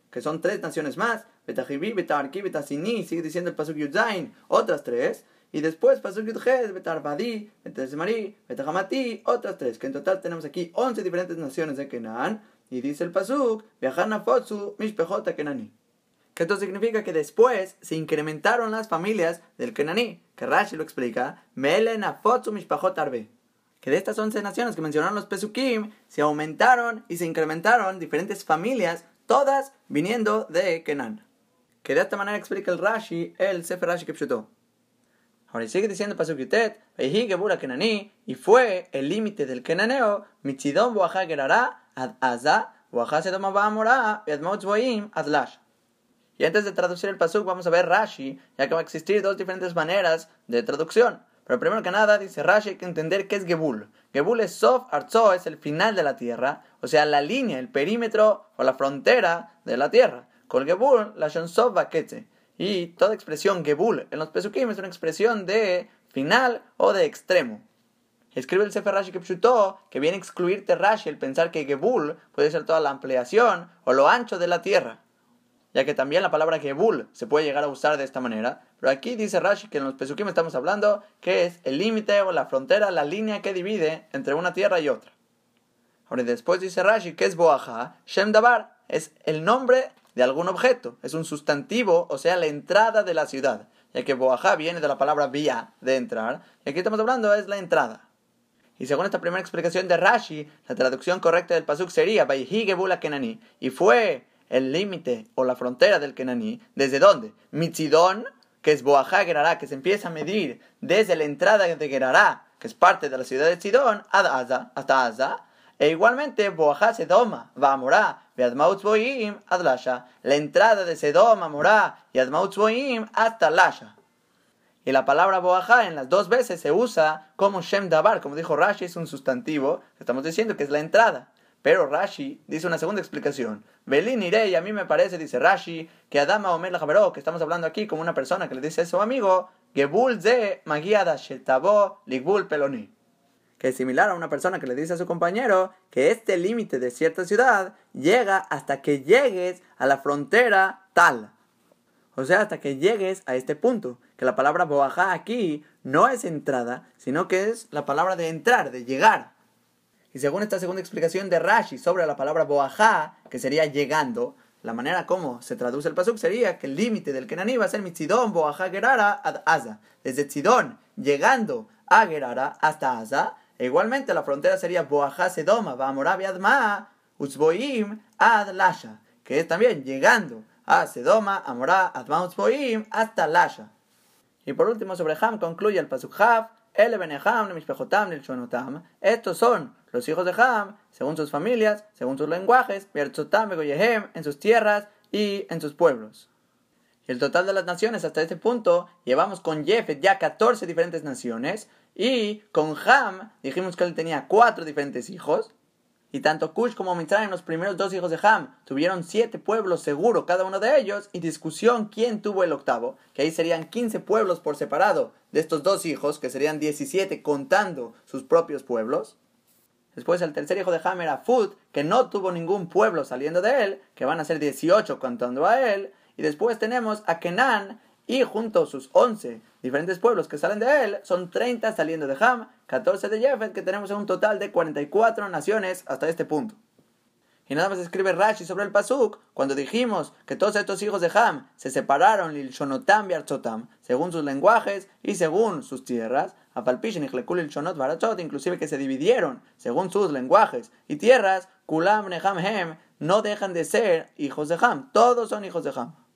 que son tres naciones más, Beta Jibi, Beta sigue diciendo el Pasuk Yudzain, otras tres, y después Pasuk Yudhez, Beta Arbadi, Beta Zemari, Beta Hamati, otras tres, que en total tenemos aquí 11 diferentes naciones de Kenan, y dice el Pasuk, Viajana Fotsu, Mishpejota Kenani que esto significa que después se incrementaron las familias del Kenaní, que Rashi lo explica, Melen Mishpachot Arbe. Que de estas 11 naciones que mencionaron los Pesukim, se aumentaron y se incrementaron diferentes familias, todas viniendo de Kenan. Que de esta manera explica el Rashi, el Sefer Rashi Kipshuto. Ahora sigue diciendo Pasuk Yutet, y fue el límite del Kenaneo, Mitzidon Boaja Gerara, Ad Aza, Boaja Sedoma Baamora, Admot Boim, Adlash. Y antes de traducir el pasuk vamos a ver Rashi, ya que va a existir dos diferentes maneras de traducción. Pero primero que nada, dice Rashi, hay que entender qué es Gebul. Gebul es Sof Arzo, es el final de la tierra, o sea, la línea, el perímetro o la frontera de la tierra. Con Gebul, la Shonsov Bakete. Y toda expresión Gebul en los Pesukim es una expresión de final o de extremo. Escribe el Sefer Rashi Kepshutó que viene a excluirte Rashi el pensar que Gebul puede ser toda la ampliación o lo ancho de la tierra ya que también la palabra Gebul se puede llegar a usar de esta manera. Pero aquí dice Rashi que en los Pesukim estamos hablando que es el límite o la frontera, la línea que divide entre una tierra y otra. Ahora después dice Rashi que es Boaja, Shem Dabar, es el nombre de algún objeto, es un sustantivo, o sea, la entrada de la ciudad, ya que Boaja viene de la palabra vía, de entrar, y aquí estamos hablando es la entrada. Y según esta primera explicación de Rashi, la traducción correcta del pasuk sería Baihi Gebula Kenani, y fue el límite o la frontera del Kenaní. ¿Desde dónde? Mitzidón, que es Boajá Gerará, que se empieza a medir desde la entrada de Gerará, que es parte de la ciudad de Sidón, hasta Aza. E igualmente, Boajá Sedoma, va la entrada de Sedoma, Morá y Admautz Boim hasta Lasha. Y la palabra boajá en las dos veces se usa como Shem Dabar, como dijo Rashi, es un sustantivo, estamos diciendo que es la entrada. Pero Rashi dice una segunda explicación. Belín iré, y a mí me parece, dice Rashi, que Adama Omer la que estamos hablando aquí como una persona que le dice a su amigo, Gebul ze magiada shetabo ligbul peloni. Que es similar a una persona que le dice a su compañero que este límite de cierta ciudad llega hasta que llegues a la frontera tal. O sea, hasta que llegues a este punto. Que la palabra boajá aquí no es entrada, sino que es la palabra de entrar, de llegar. Y según esta segunda explicación de Rashi sobre la palabra boajá, que sería llegando, la manera como se traduce el pasuk sería que el límite del Kenaní va a ser Mitzidón boajá Gerara ad Asa. Desde Tzidón, llegando a Gerara hasta Asa. Igualmente la frontera sería boajá Sedoma, Adma, Uzboim ad Lasha. Que es también llegando a Sedoma, Amorá, Admauts Boim, hasta Lasha. Y por último, sobre Ham concluye el Pasuk Hav, El. Estos son los hijos de Ham, según sus familias, según sus lenguajes, en sus tierras y en sus pueblos. El total de las naciones hasta este punto, llevamos con Jefet ya 14 diferentes naciones, y con Ham dijimos que él tenía cuatro diferentes hijos, y tanto Cush como Mitzrayim, los primeros dos hijos de Ham, tuvieron siete pueblos seguro cada uno de ellos, y discusión quién tuvo el octavo, que ahí serían 15 pueblos por separado de estos dos hijos, que serían 17 contando sus propios pueblos. Después el tercer hijo de Ham era Fud, que no tuvo ningún pueblo saliendo de él, que van a ser 18 contando a él. Y después tenemos a Kenan, y junto a sus 11 diferentes pueblos que salen de él, son 30 saliendo de Ham, 14 de Jefet, que tenemos un total de 44 naciones hasta este punto. Y nada más escribe Rashi sobre el Pasuk, cuando dijimos que todos estos hijos de Ham se separaron Lil Shonotam Arzotam, según sus lenguajes y según sus tierras, a Palpishin y el Shonot Barachot, inclusive que se dividieron según sus lenguajes y tierras, Kulam Neham Hem, no dejan de ser hijos de Ham, todos son hijos de Ham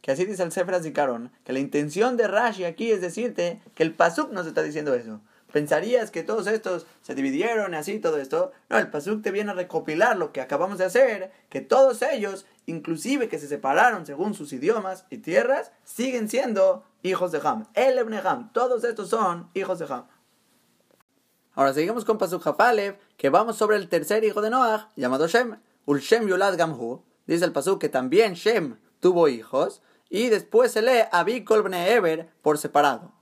que así dice el Sefer Zikaron, que la intención de Rashi aquí es decirte que el Pasuk nos está diciendo eso. Pensarías que todos estos se dividieron así todo esto. No, el Pasuk te viene a recopilar lo que acabamos de hacer, que todos ellos, inclusive que se separaron según sus idiomas y tierras, siguen siendo hijos de Ham. El Ebne Ham, todos estos son hijos de Ham. Ahora seguimos con Pasuk Hafalev, que vamos sobre el tercer hijo de Noah, llamado Shem. Ulshem Yulad Gamhu. Dice el Pasuk que también Shem tuvo hijos y después se lee Abi Bne Eber por separado.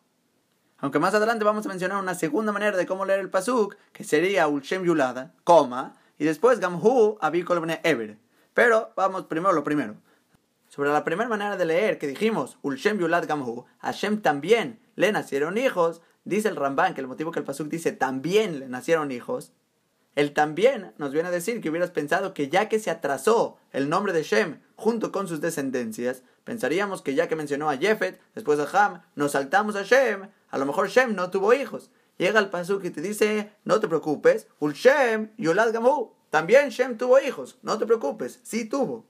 Aunque más adelante vamos a mencionar una segunda manera de cómo leer el pasuk, que sería Ulshem Yulada, coma, y después Gamhu Abi Bne Eber. Pero vamos primero lo primero. Sobre la primera manera de leer que dijimos Ulshem Yulad Gamhu, a Shem también le nacieron hijos, dice el Ramban que el motivo que el pasuk dice también le nacieron hijos, él también nos viene a decir que hubieras pensado que ya que se atrasó el nombre de Shem junto con sus descendencias, pensaríamos que ya que mencionó a Jefet, después a Ham, nos saltamos a Shem, a lo mejor Shem no tuvo hijos. Llega el pasuk y te dice, no te preocupes, Ul Shem Yolad Gamu, también Shem tuvo hijos, no te preocupes, sí tuvo.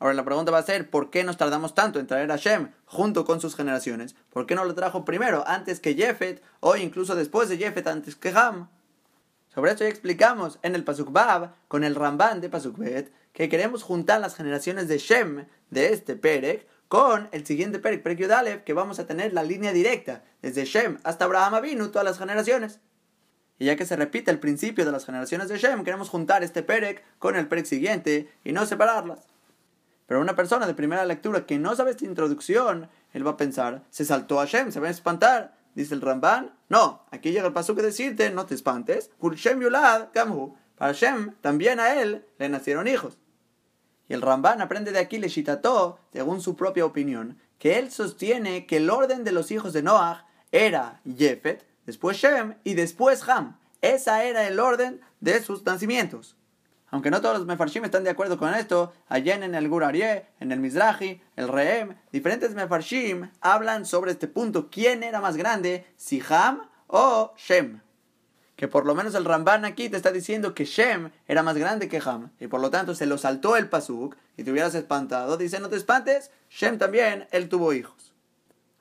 Ahora la pregunta va a ser, ¿por qué nos tardamos tanto en traer a Shem junto con sus generaciones? ¿Por qué no lo trajo primero, antes que Jefet, o incluso después de Jefet, antes que Ham? Sobre esto ya explicamos en el Pasuk Bab, con el Ramban de Pasuk Bet, que queremos juntar las generaciones de Shem de este Perek con el siguiente Perek, Perek Yudalev, que vamos a tener la línea directa desde Shem hasta Abraham Avinu, todas las generaciones. Y ya que se repite el principio de las generaciones de Shem, queremos juntar este Perek con el Perek siguiente y no separarlas. Pero una persona de primera lectura que no sabe esta introducción, él va a pensar, se saltó a Shem, se va a espantar, Dice el Ramban, no, aquí llega el paso que decirte, no te espantes, para Shem, también a él le nacieron hijos. Y el Ramban aprende de aquí le shitató, según su propia opinión, que él sostiene que el orden de los hijos de Noah era Jefet, después Shem y después Ham. Esa era el orden de sus nacimientos. Aunque no todos los mefarshim están de acuerdo con esto, allá en el Gurarie, en el Mizrahi, el Rehem, diferentes mefarshim hablan sobre este punto. ¿Quién era más grande, si Ham o Shem? Que por lo menos el Ramban aquí te está diciendo que Shem era más grande que Ham. Y por lo tanto se lo saltó el Pasuk y te hubieras espantado. Dice, no te espantes, Shem también, él tuvo hijos.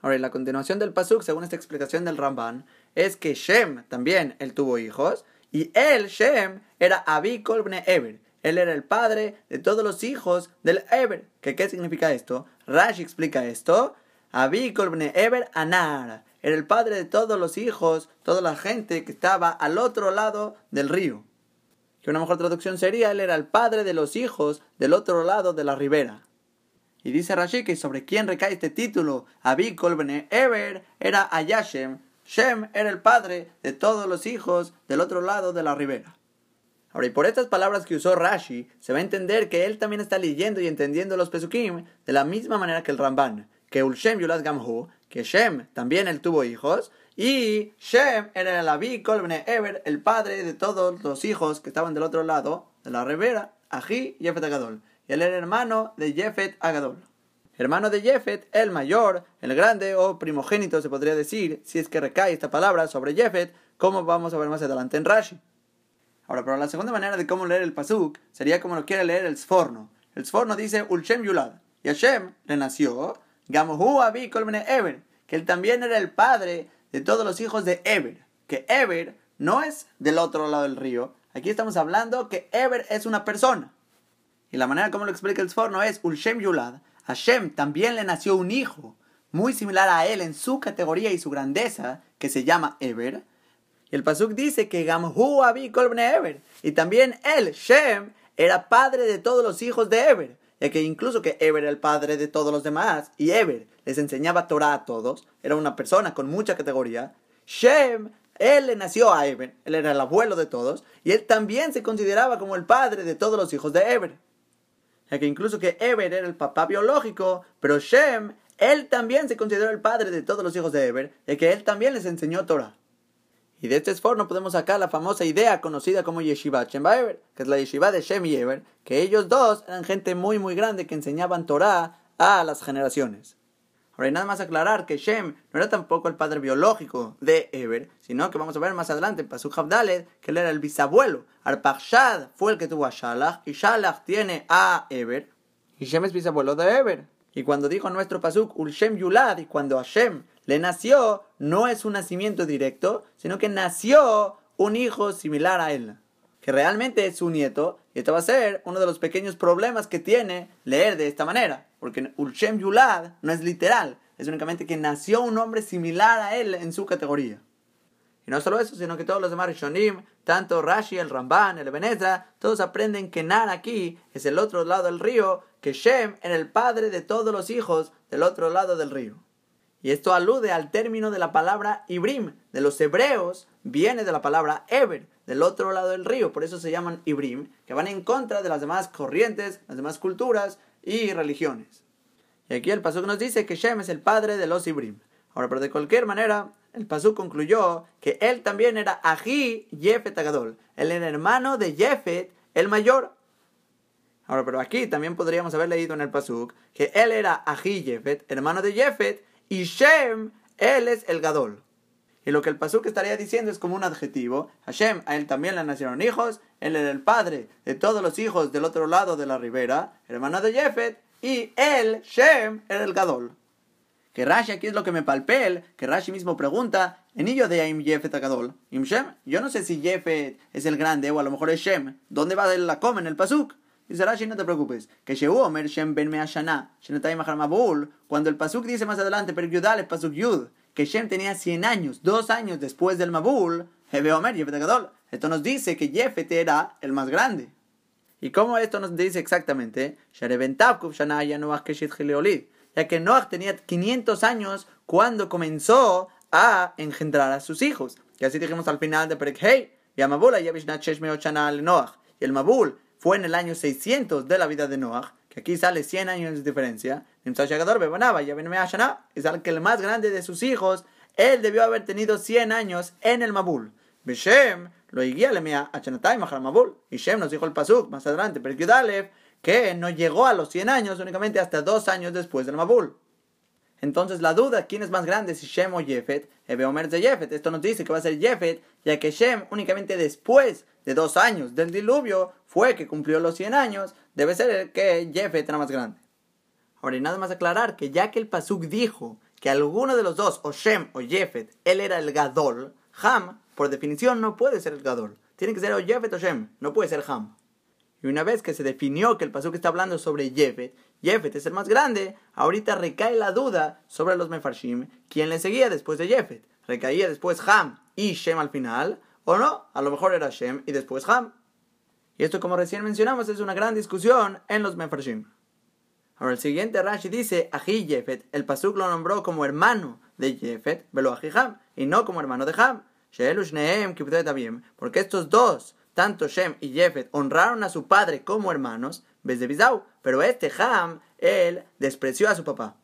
Ahora, la continuación del Pasuk, según esta explicación del Ramban, es que Shem también, él tuvo hijos. Y él, Shem, era Abi Bne Eber. Él era el padre de todos los hijos del Eber. ¿Qué, ¿Qué significa esto? Rashi explica esto. Kolbne Eber Anar. Era el padre de todos los hijos, toda la gente que estaba al otro lado del río. Que una mejor traducción sería, él era el padre de los hijos del otro lado de la ribera. Y dice Rashi que sobre quién recae este título, Kolbne Eber, era Ayashem. Shem era el padre de todos los hijos del otro lado de la ribera. Ahora, y por estas palabras que usó Rashi, se va a entender que él también está leyendo y entendiendo los Pesukim de la misma manera que el Ramban, que Ulshem Yulad Gamhu, que Shem también él tuvo hijos, y Shem era el Abi Kolbne Eber, el padre de todos los hijos que estaban del otro lado de la ribera, Aji Yefet Agadol. Y él era hermano de Jefet Agadol. Hermano de Jefet, el mayor, el grande o primogénito se podría decir, si es que recae esta palabra sobre Jefet, como vamos a ver más adelante en Rashi. Ahora, pero la segunda manera de cómo leer el pasuk sería como lo quiere leer el Sforno. El Sforno dice Ulshem Yulad. Y Hashem le nació Gamuhu Abi Eber, que él también era el padre de todos los hijos de Eber. Que Eber no es del otro lado del río. Aquí estamos hablando que Eber es una persona. Y la manera como lo explica el Sforno es Ulshem Yulad. Hashem también le nació un hijo muy similar a él en su categoría y su grandeza, que se llama Eber y el Pasuk dice que Gamhu Abi Eber. Y también él, Shem, era padre de todos los hijos de Eber. Ya que incluso que Eber era el padre de todos los demás, y Eber les enseñaba Torah a todos, era una persona con mucha categoría, Shem, él le nació a Eber, él era el abuelo de todos, y él también se consideraba como el padre de todos los hijos de Eber. Ya que incluso que Eber era el papá biológico, pero Shem, él también se consideró el padre de todos los hijos de Eber, ya que él también les enseñó Torah. Y de este esforno podemos sacar la famosa idea conocida como Yeshiva Eber, que es la Yeshiva de Shem y Eber, que ellos dos eran gente muy muy grande que enseñaban Torah a las generaciones. Ahora, hay nada más aclarar que Shem no era tampoco el padre biológico de Eber, sino que vamos a ver más adelante en Pasuk Havdalet que él era el bisabuelo. Arpachshad fue el que tuvo a Shalach, y Shalach tiene a Eber, y Shem es bisabuelo de Eber. Y cuando dijo nuestro Pasuk, Ulshem Yulad, y cuando Hashem le nació, no es un nacimiento directo, sino que nació un hijo similar a él, que realmente es su nieto, y esto va a ser uno de los pequeños problemas que tiene leer de esta manera, porque Ulshem Yulad no es literal, es únicamente que nació un hombre similar a él en su categoría. Y no solo eso, sino que todos los demás Rishonim, tanto Rashi, el Ramban, el Ebenezer, todos aprenden que Nar aquí es el otro lado del río, que Shem era el padre de todos los hijos del otro lado del río. Y esto alude al término de la palabra Ibrim, de los hebreos, viene de la palabra Eber, del otro lado del río, por eso se llaman Ibrim, que van en contra de las demás corrientes, las demás culturas y religiones. Y aquí el Pasuk nos dice que Shem es el padre de los Ibrim. Ahora, pero de cualquier manera, el Pasuk concluyó que él también era Aji Yefet Agadol, era hermano de Jefet, el mayor. Ahora, pero aquí también podríamos haber leído en el Pasuk que él era Aji Jefet, hermano de Jefet, y Shem, él es el Gadol. Y lo que el Pasuk estaría diciendo es como un adjetivo. Hashem, a él también le nacieron hijos. Él era el padre de todos los hijos del otro lado de la ribera, hermano de Jefet. Y él, Shem, era el Gadol. Que Rashi aquí es lo que me palpel, que Rashi mismo pregunta, en ello de Aim Jefet a Gadol. Im Shem, yo no sé si Jefet es el grande o a lo mejor es Shem. ¿Dónde va la coma en el Pasuk? Dice Rashi, no te preocupes. Que Omer Shem Ben Mabul, cuando el Pasuk dice más adelante, pero Yudal el Pasuk Yud, que Shem tenía 100 años, dos años después del Mabul, Hebe Omer Esto nos dice que Jefet era el más grande. ¿Y cómo esto nos dice exactamente? Ya que Noach tenía 500 años cuando comenzó a engendrar a sus hijos. Y así dijimos al final de Perek Hey, y el Mabul fue en el año 600 de la vida de Noah, que aquí sale 100 años de diferencia, y sale que el más grande de sus hijos, él debió haber tenido 100 años en el Mabul. Beshem lo guía le Mabul. Y Shem nos dijo el Pasuk más adelante, pero que no llegó a los 100 años únicamente hasta dos años después del Mabul. Entonces la duda, ¿quién es más grande, si Shem o Jefet? Omer de Jefet. Esto nos dice que va a ser Jefet, ya que Shem únicamente después de dos años del diluvio fue que cumplió los 100 años, debe ser que Jefet era más grande. Ahora, y nada más aclarar que ya que el Pasuk dijo que alguno de los dos, o Shem o Jefet, él era el Gadol, Ham, por definición, no puede ser el Gadol. Tiene que ser o Jefet o Shem, no puede ser Ham. Y una vez que se definió que el pasuk está hablando sobre Jefet, Jefet es el más grande, ahorita recae la duda sobre los Mefarshim, quién le seguía después de Jefet. ¿Recaía después Ham y Shem al final? ¿O no? A lo mejor era Shem y después Ham. Y esto, como recién mencionamos, es una gran discusión en los Mefarshim. Ahora el siguiente Rashi dice, Aji Jefet, el Pasuk lo nombró como hermano de Jefet, velo Ham, y no como hermano de Ham. Porque estos dos, tanto Shem y Jefet, honraron a su padre como hermanos, vez de Bizau, pero este Ham, él despreció a su papá.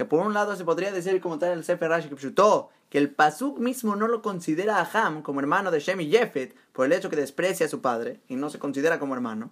Que por un lado se podría decir como tal el Sefer Rashi que que el Pasuk mismo no lo considera a Ham como hermano de Shem y Jefet por el hecho que desprecia a su padre y no se considera como hermano.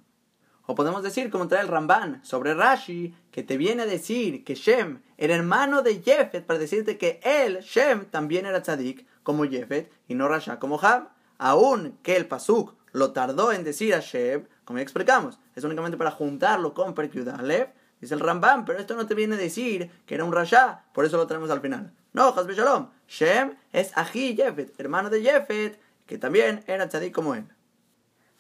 O podemos decir, como trae el Ramban sobre Rashi, que te viene a decir que Shem era hermano de Jefet para decirte que él, Shem, también era tzadik como Jefet y no Rasha como Ham. Aún que el Pasuk lo tardó en decir a Shem, como ya explicamos, es únicamente para juntarlo con Perkyudalev, dice el Ramban, pero esto no te viene a decir que era un Rasha, por eso lo traemos al final. No, Hasbe Shalom, Shem es Aji Jefet, hermano de Jefet, que también era tzadik como él.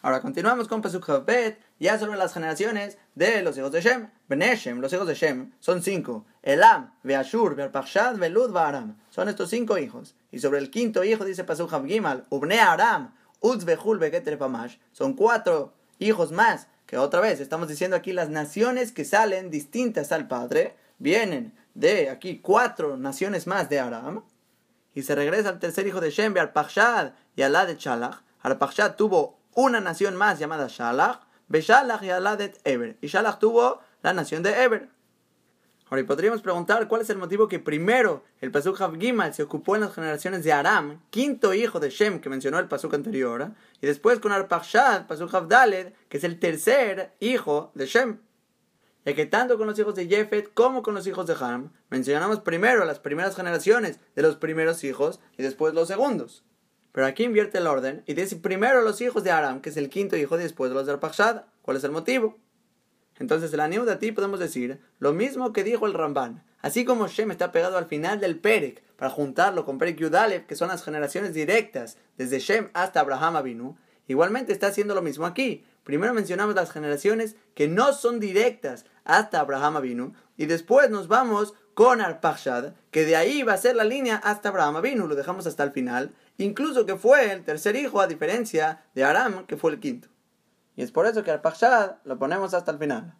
Ahora continuamos con Pasuk Chavbet, ya sobre las generaciones de los hijos de Shem. Beneshem, los hijos de Shem, son cinco. Elam, Veashur, Verpachshad, Velud, Aram. Son estos cinco hijos. Y sobre el quinto hijo dice Pasuk Gimal, Ubne Aram, Uz, Behul. Son cuatro hijos más. Que otra vez estamos diciendo aquí las naciones que salen distintas al padre. Vienen de aquí cuatro naciones más de Aram. Y se regresa al tercer hijo de Shem, Arpachshad y Alá de Chalach. Arpachshad tuvo una nación más llamada Shalach, Beshalach y Aladet Eber. Y Shalach tuvo la nación de Eber. Ahora, y podríamos preguntar cuál es el motivo que primero el Pasuk Gimal se ocupó en las generaciones de Aram, quinto hijo de Shem que mencionó el Pasuk anterior, y después con Arpachshad, Pasuk Havdaled, que es el tercer hijo de Shem. Ya que tanto con los hijos de Jefet como con los hijos de Ham, mencionamos primero las primeras generaciones de los primeros hijos y después los segundos. Pero aquí invierte el orden y dice primero los hijos de Aram, que es el quinto hijo, y después los de Arpachshad. ¿Cuál es el motivo? Entonces, en la de ti podemos decir lo mismo que dijo el Ramban. Así como Shem está pegado al final del Perek, para juntarlo con Perek Yudalev, que son las generaciones directas, desde Shem hasta Abraham Avinu, igualmente está haciendo lo mismo aquí. Primero mencionamos las generaciones que no son directas hasta Abraham Avinu, y después nos vamos con Arpachshad, que de ahí va a ser la línea hasta Abraham Avinu, lo dejamos hasta el final, incluso que fue el tercer hijo, a diferencia de Aram, que fue el quinto. Y es por eso que Arpachshad lo ponemos hasta el final.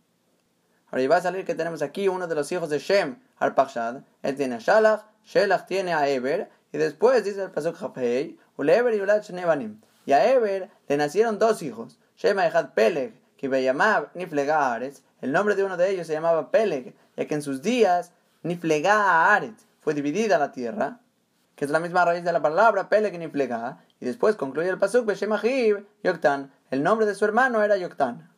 Ahora, y va a salir que tenemos aquí uno de los hijos de Shem, Arpachshad. Él tiene a Shalach, Shelach tiene a Eber, y después dice el pasuk Hapei, Uleber y Ulach Nevanim. Y a Eber le nacieron dos hijos, Shema y Peleg, que Beyamav Niflega Aretz. El nombre de uno de ellos se llamaba Peleg, ya que en sus días Niflega Aretz fue dividida la tierra que es la misma raíz de la palabra Peleg y Niflega, y después concluye el pasuk Beshemahib, Yoktan. El nombre de su hermano era Yoktan.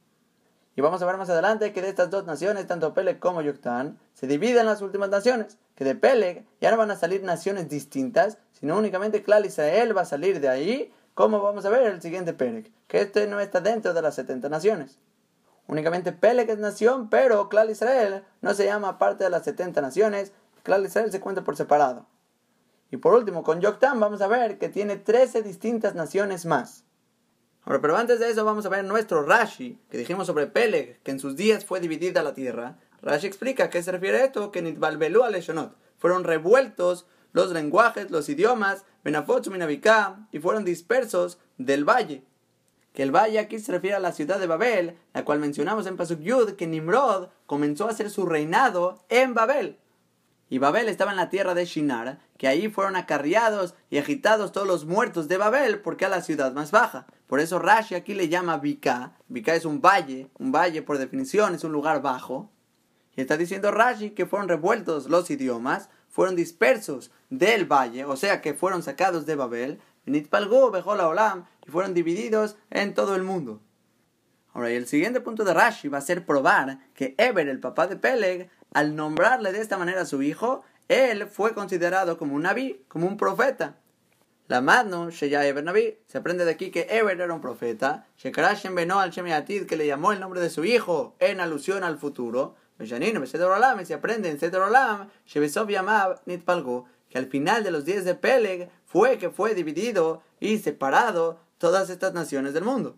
Y vamos a ver más adelante que de estas dos naciones, tanto Peleg como Yoktan, se dividen las últimas naciones, que de Peleg ya no van a salir naciones distintas, sino únicamente Klal Israel va a salir de ahí, como vamos a ver el siguiente Peleg, que este no está dentro de las 70 naciones. Únicamente Peleg es nación, pero Klal Israel no se llama parte de las 70 naciones, Klal Israel se cuenta por separado. Y por último, con Yoktan vamos a ver que tiene 13 distintas naciones más. Ahora, pero antes de eso vamos a ver nuestro Rashi, que dijimos sobre Peleg, que en sus días fue dividida la tierra. Rashi explica a qué se refiere esto, que Nitbalbelu Aleshonot. Fueron revueltos los lenguajes, los idiomas, Benafotzum y y fueron dispersos del valle. Que el valle aquí se refiere a la ciudad de Babel, la cual mencionamos en Pasuk Yud, que Nimrod comenzó a hacer su reinado en Babel. Y Babel estaba en la tierra de Shinar, que ahí fueron acarreados y agitados todos los muertos de Babel, porque a la ciudad más baja. Por eso Rashi aquí le llama Vika. Vika es un valle, un valle por definición es un lugar bajo. Y está diciendo Rashi que fueron revueltos los idiomas, fueron dispersos del valle, o sea que fueron sacados de Babel, y fueron divididos en todo el mundo. Ahora, y el siguiente punto de Rashi va a ser probar que Eber, el papá de Peleg, al nombrarle de esta manera a su hijo, él fue considerado como un naví, como un profeta. La Naví, se aprende de aquí que Eber era un profeta, Shekarashem Beno al Shemiatid, que le llamó el nombre de su hijo en alusión al futuro, Beshanino, Olam, se aprende en Seder Olam, Shebesov Yamav Nitpalgo, que al final de los días de Peleg fue que fue dividido y separado todas estas naciones del mundo.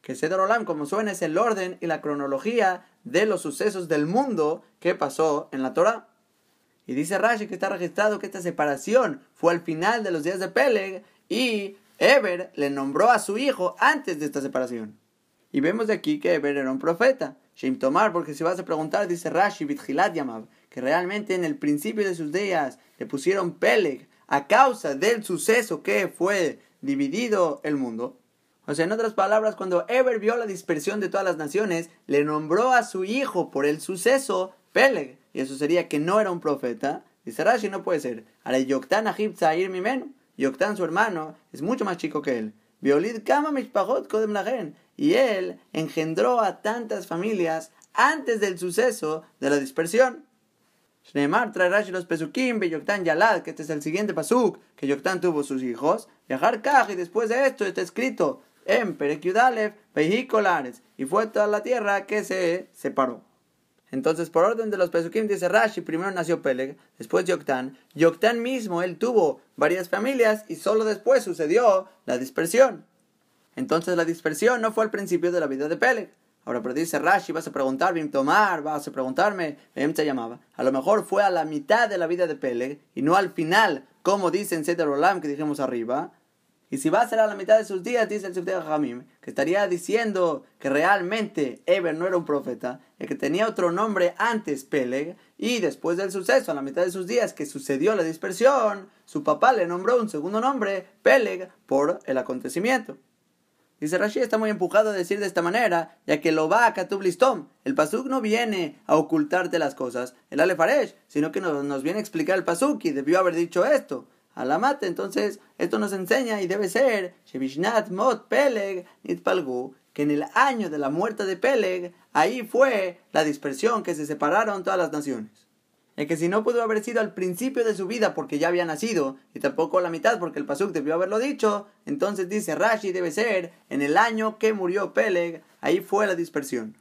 Que Seder Olam, como suena, es el orden y la cronología de los sucesos del mundo que pasó en la Torah. Y dice Rashi que está registrado que esta separación fue al final de los días de Peleg y Eber le nombró a su hijo antes de esta separación. Y vemos de aquí que Eber era un profeta. Shem Tomar, porque si vas a preguntar, dice Rashi, Bitchilat Yamav, que realmente en el principio de sus días le pusieron Peleg a causa del suceso que fue dividido el mundo. O sea, en otras palabras, cuando Eber vio la dispersión de todas las naciones, le nombró a su hijo por el suceso Peleg. Y eso sería que no era un profeta. Dice Rashi, no puede ser. Ahora, Yoktan Ahib Zair Mimenu. Yoktan, su hermano, es mucho más chico que él. Violid Kama Mishpachot Kodem Lagen. Y él engendró a tantas familias antes del suceso de la dispersión. Shneemar trae Rashi los Pesukim, Yoktan Yalad, que este es el siguiente Pasuk, que Yoktan tuvo sus hijos. Viajar Kaj, y después de esto está escrito en Perekyudalev, Vehicolares, y fue toda la tierra que se separó. Entonces, por orden de los Pesukim, dice Rashi, primero nació Peleg, después Yoktan. Yoktan mismo, él tuvo varias familias y solo después sucedió la dispersión. Entonces, la dispersión no fue al principio de la vida de Peleg. Ahora, pero dice Rashi, vas a preguntar, Bim Tomar, vas a preguntarme, Bim se llamaba. A lo mejor fue a la mitad de la vida de Peleg y no al final, como dice en Seder Olam que dijimos arriba. Y si va a ser a la mitad de sus días, dice el Sifte Jamim, que estaría diciendo que realmente Eber no era un profeta, y que tenía otro nombre antes Peleg, y después del suceso, a la mitad de sus días que sucedió la dispersión, su papá le nombró un segundo nombre, Peleg, por el acontecimiento. Dice Rashi está muy empujado a decir de esta manera, ya que lo va a Katub Listom. El Pasuk no viene a ocultarte las cosas, el Alefaresh, sino que nos, nos viene a explicar el Pasuk y debió haber dicho esto a la mate. Entonces, esto nos enseña y debe ser Mot Peleg Nitpalgu, que en el año de la muerte de Peleg, ahí fue la dispersión que se separaron todas las naciones. Y que si no pudo haber sido al principio de su vida porque ya había nacido, y tampoco a la mitad porque el Pasuk debió haberlo dicho, entonces dice Rashi debe ser en el año que murió Peleg, ahí fue la dispersión.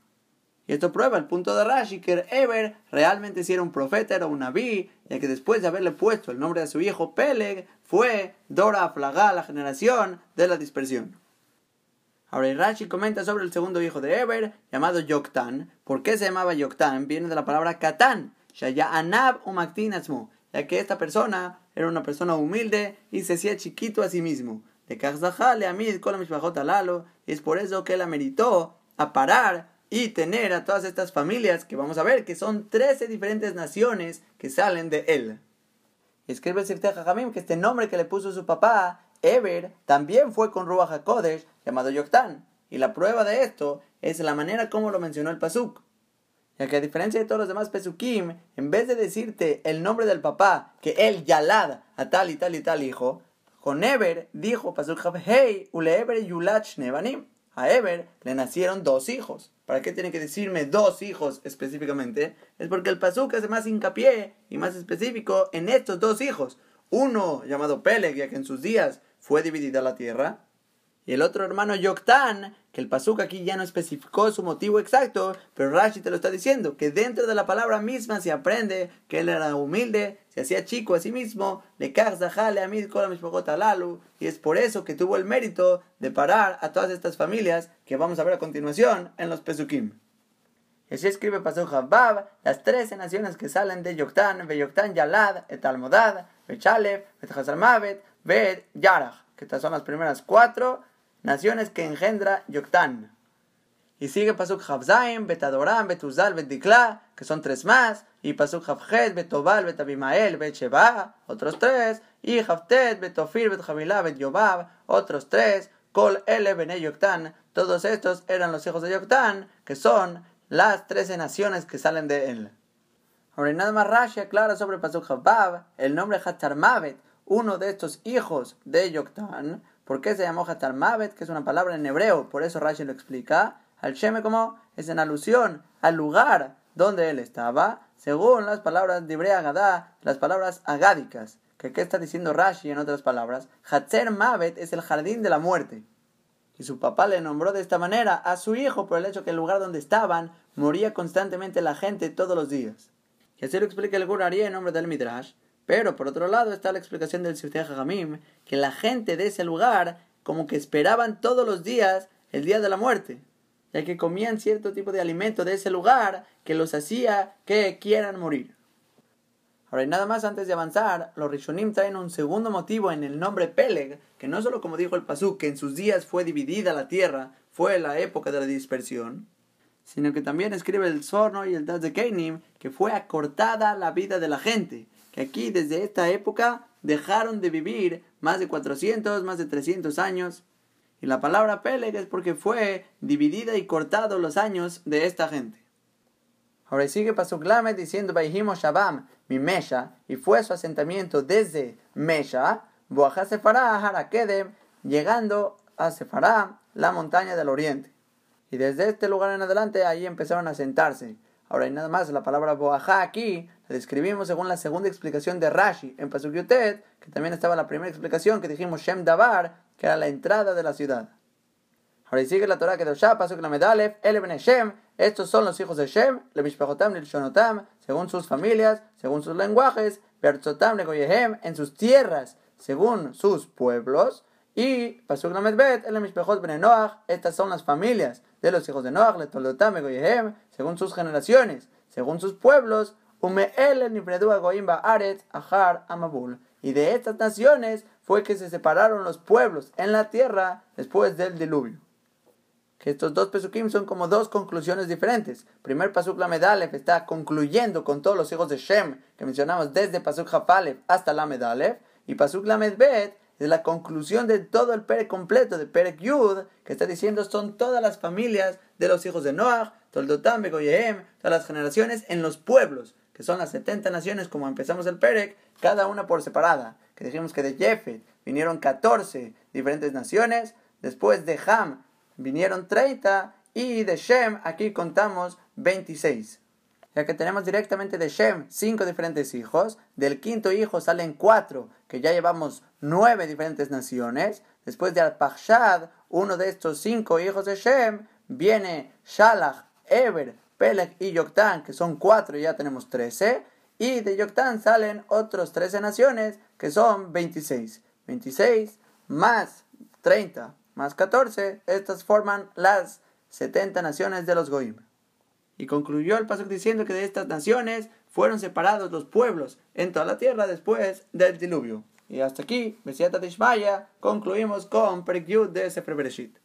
Y esto prueba el punto de Rashi que Eber realmente si era un profeta, era un naví, ya que después de haberle puesto el nombre de su hijo Peleg, fue Dora Aflagá, la generación de la dispersión. Ahora Rashi comenta sobre el segundo hijo de Eber, llamado Yoktan. ¿Por qué se llamaba Yoktan? Viene de la palabra Katán, Shaya Anab ya que esta persona era una persona humilde y se hacía chiquito a sí mismo. De le Amid Lalo, y es por eso que él ameritó a parar y tener a todas estas familias que vamos a ver que son 13 diferentes naciones que salen de él. Escribe el Sifte Jajamim que este nombre que le puso su papá, Eber, también fue con Ruach HaKodesh llamado Yoktan. Y la prueba de esto es la manera como lo mencionó el Pasuk. Ya que a diferencia de todos los demás Pesukim, en vez de decirte el nombre del papá, que él Yalad a tal y tal y tal hijo, con Eber dijo Pasuk Hey, Ule Eber Yulach Nevanim a Eber le nacieron dos hijos. ¿Para qué tiene que decirme dos hijos específicamente? Es porque el Pasuk hace más hincapié y más específico en estos dos hijos. Uno llamado Peleg, ya que en sus días fue dividida la tierra, y el otro hermano Yoktan, que el Pasuk aquí ya no especificó su motivo exacto, pero Rashi te lo está diciendo, que dentro de la palabra misma se aprende que él era humilde, se hacía chico a sí mismo, le lalu, y es por eso que tuvo el mérito de parar a todas estas familias que vamos a ver a continuación en los Pesukim. Y así escribe Pasuk Habab, las trece naciones que salen de Yoktan, Yoktan Yalad, Et Almodad, Bechalev, Bet Hazarmavet, Bet Yarach, que estas son las primeras cuatro naciones que engendra Yoktan. Y sigue Pasuk Havzaim, Betadoram, Betuzal, Betdikla, que son tres más. Y Pasuk Havjet, Betobal, Betabimael, Betsheba, otros tres. Y Havtet, Betofir, Betjavilá, Betyobab, otros tres. Kol Ele, Bene Yoktan. Todos estos eran los hijos de Yoktan, que son las trece naciones que salen de él. Ahora, nada más Rashi aclara sobre Pasuk Havbab, el nombre Hatarmavet, uno de estos hijos de Yoktan, ¿Por qué se llamó Hatar Que es una palabra en hebreo, por eso Rashi lo explica. Al Sheme como es en alusión al lugar donde él estaba, según las palabras de Ibrea Gadá, las palabras agádicas. Que qué está diciendo Rashi en otras palabras. Hatzer Mavet es el jardín de la muerte. Y su papá le nombró de esta manera a su hijo por el hecho que el lugar donde estaban moría constantemente la gente todos los días. Y así lo explica el Guraría en nombre del Midrash. Pero por otro lado está la explicación del Sifteh Hagamim, que la gente de ese lugar como que esperaban todos los días el día de la muerte, ya que comían cierto tipo de alimento de ese lugar que los hacía que quieran morir. Ahora, y nada más antes de avanzar, los Rishonim traen un segundo motivo en el nombre Peleg, que no solo como dijo el Pasuk, que en sus días fue dividida la tierra, fue la época de la dispersión, sino que también escribe el Sorno y el Daz de Keinim que fue acortada la vida de la gente, que aquí desde esta época dejaron de vivir más de 400, más de 300 años, y la palabra Peleg es porque fue dividida y cortado los años de esta gente. Ahora sigue Pasuk Lamed diciendo Baihimo Shabam, mi Mesha, y fue su asentamiento desde Mesha, Boaja Sefará, Harakedem, llegando a Sefará, la montaña del oriente. Y desde este lugar en adelante ahí empezaron a sentarse. Ahora y nada más, la palabra Boajá aquí la describimos según la segunda explicación de Rashi en Pasuk Yutet, que también estaba la primera explicación que dijimos Shem Davar, que era la entrada de la ciudad. Ahora sigue la Torah que Doshá, Pasuk la Medalef, El Shem, estos son los hijos de Shem, le Mishpachotam, Shonotam, según sus familias, según sus lenguajes, Bertzotam, le Goyehem, en sus tierras, según sus pueblos, y Pasuk la Medbet, El Mishpachot Ben Noach, estas son las familias de los hijos de Noach, le Goyehem, según sus generaciones, según sus pueblos, Y de estas naciones fue que se separaron los pueblos en la tierra después del diluvio. Que estos dos pesukim son como dos conclusiones diferentes. Primer pasuk la medalef está concluyendo con todos los hijos de Shem que mencionamos desde pasuk Hafalef hasta la medalef y pasuk la medbet es la conclusión de todo el Perek completo de Perek Yud que está diciendo son todas las familias de los hijos de Noach, Toldotam, Begoyehem, todas las generaciones en los pueblos que son las 70 naciones como empezamos el Perek, cada una por separada. Que dijimos que de Jefet vinieron 14 diferentes naciones, después de Ham vinieron 30 y de Shem aquí contamos 26. Ya que tenemos directamente de Shem cinco diferentes hijos, del quinto hijo salen cuatro, que ya llevamos nueve diferentes naciones. Después de Al-Pachshad, uno de estos cinco hijos de Shem, viene Shalach, Eber, Peleg y Yoktan, que son cuatro ya tenemos trece. Y de Yoktan salen otros trece naciones, que son 26. 26 más 30 más 14, estas forman las 70 naciones de los Goim. Y concluyó el paso diciendo que de estas naciones fueron separados los pueblos en toda la tierra después del diluvio. Y hasta aquí, Besiata Tishmaya, concluimos con Perikyud de Sefer Bereshit.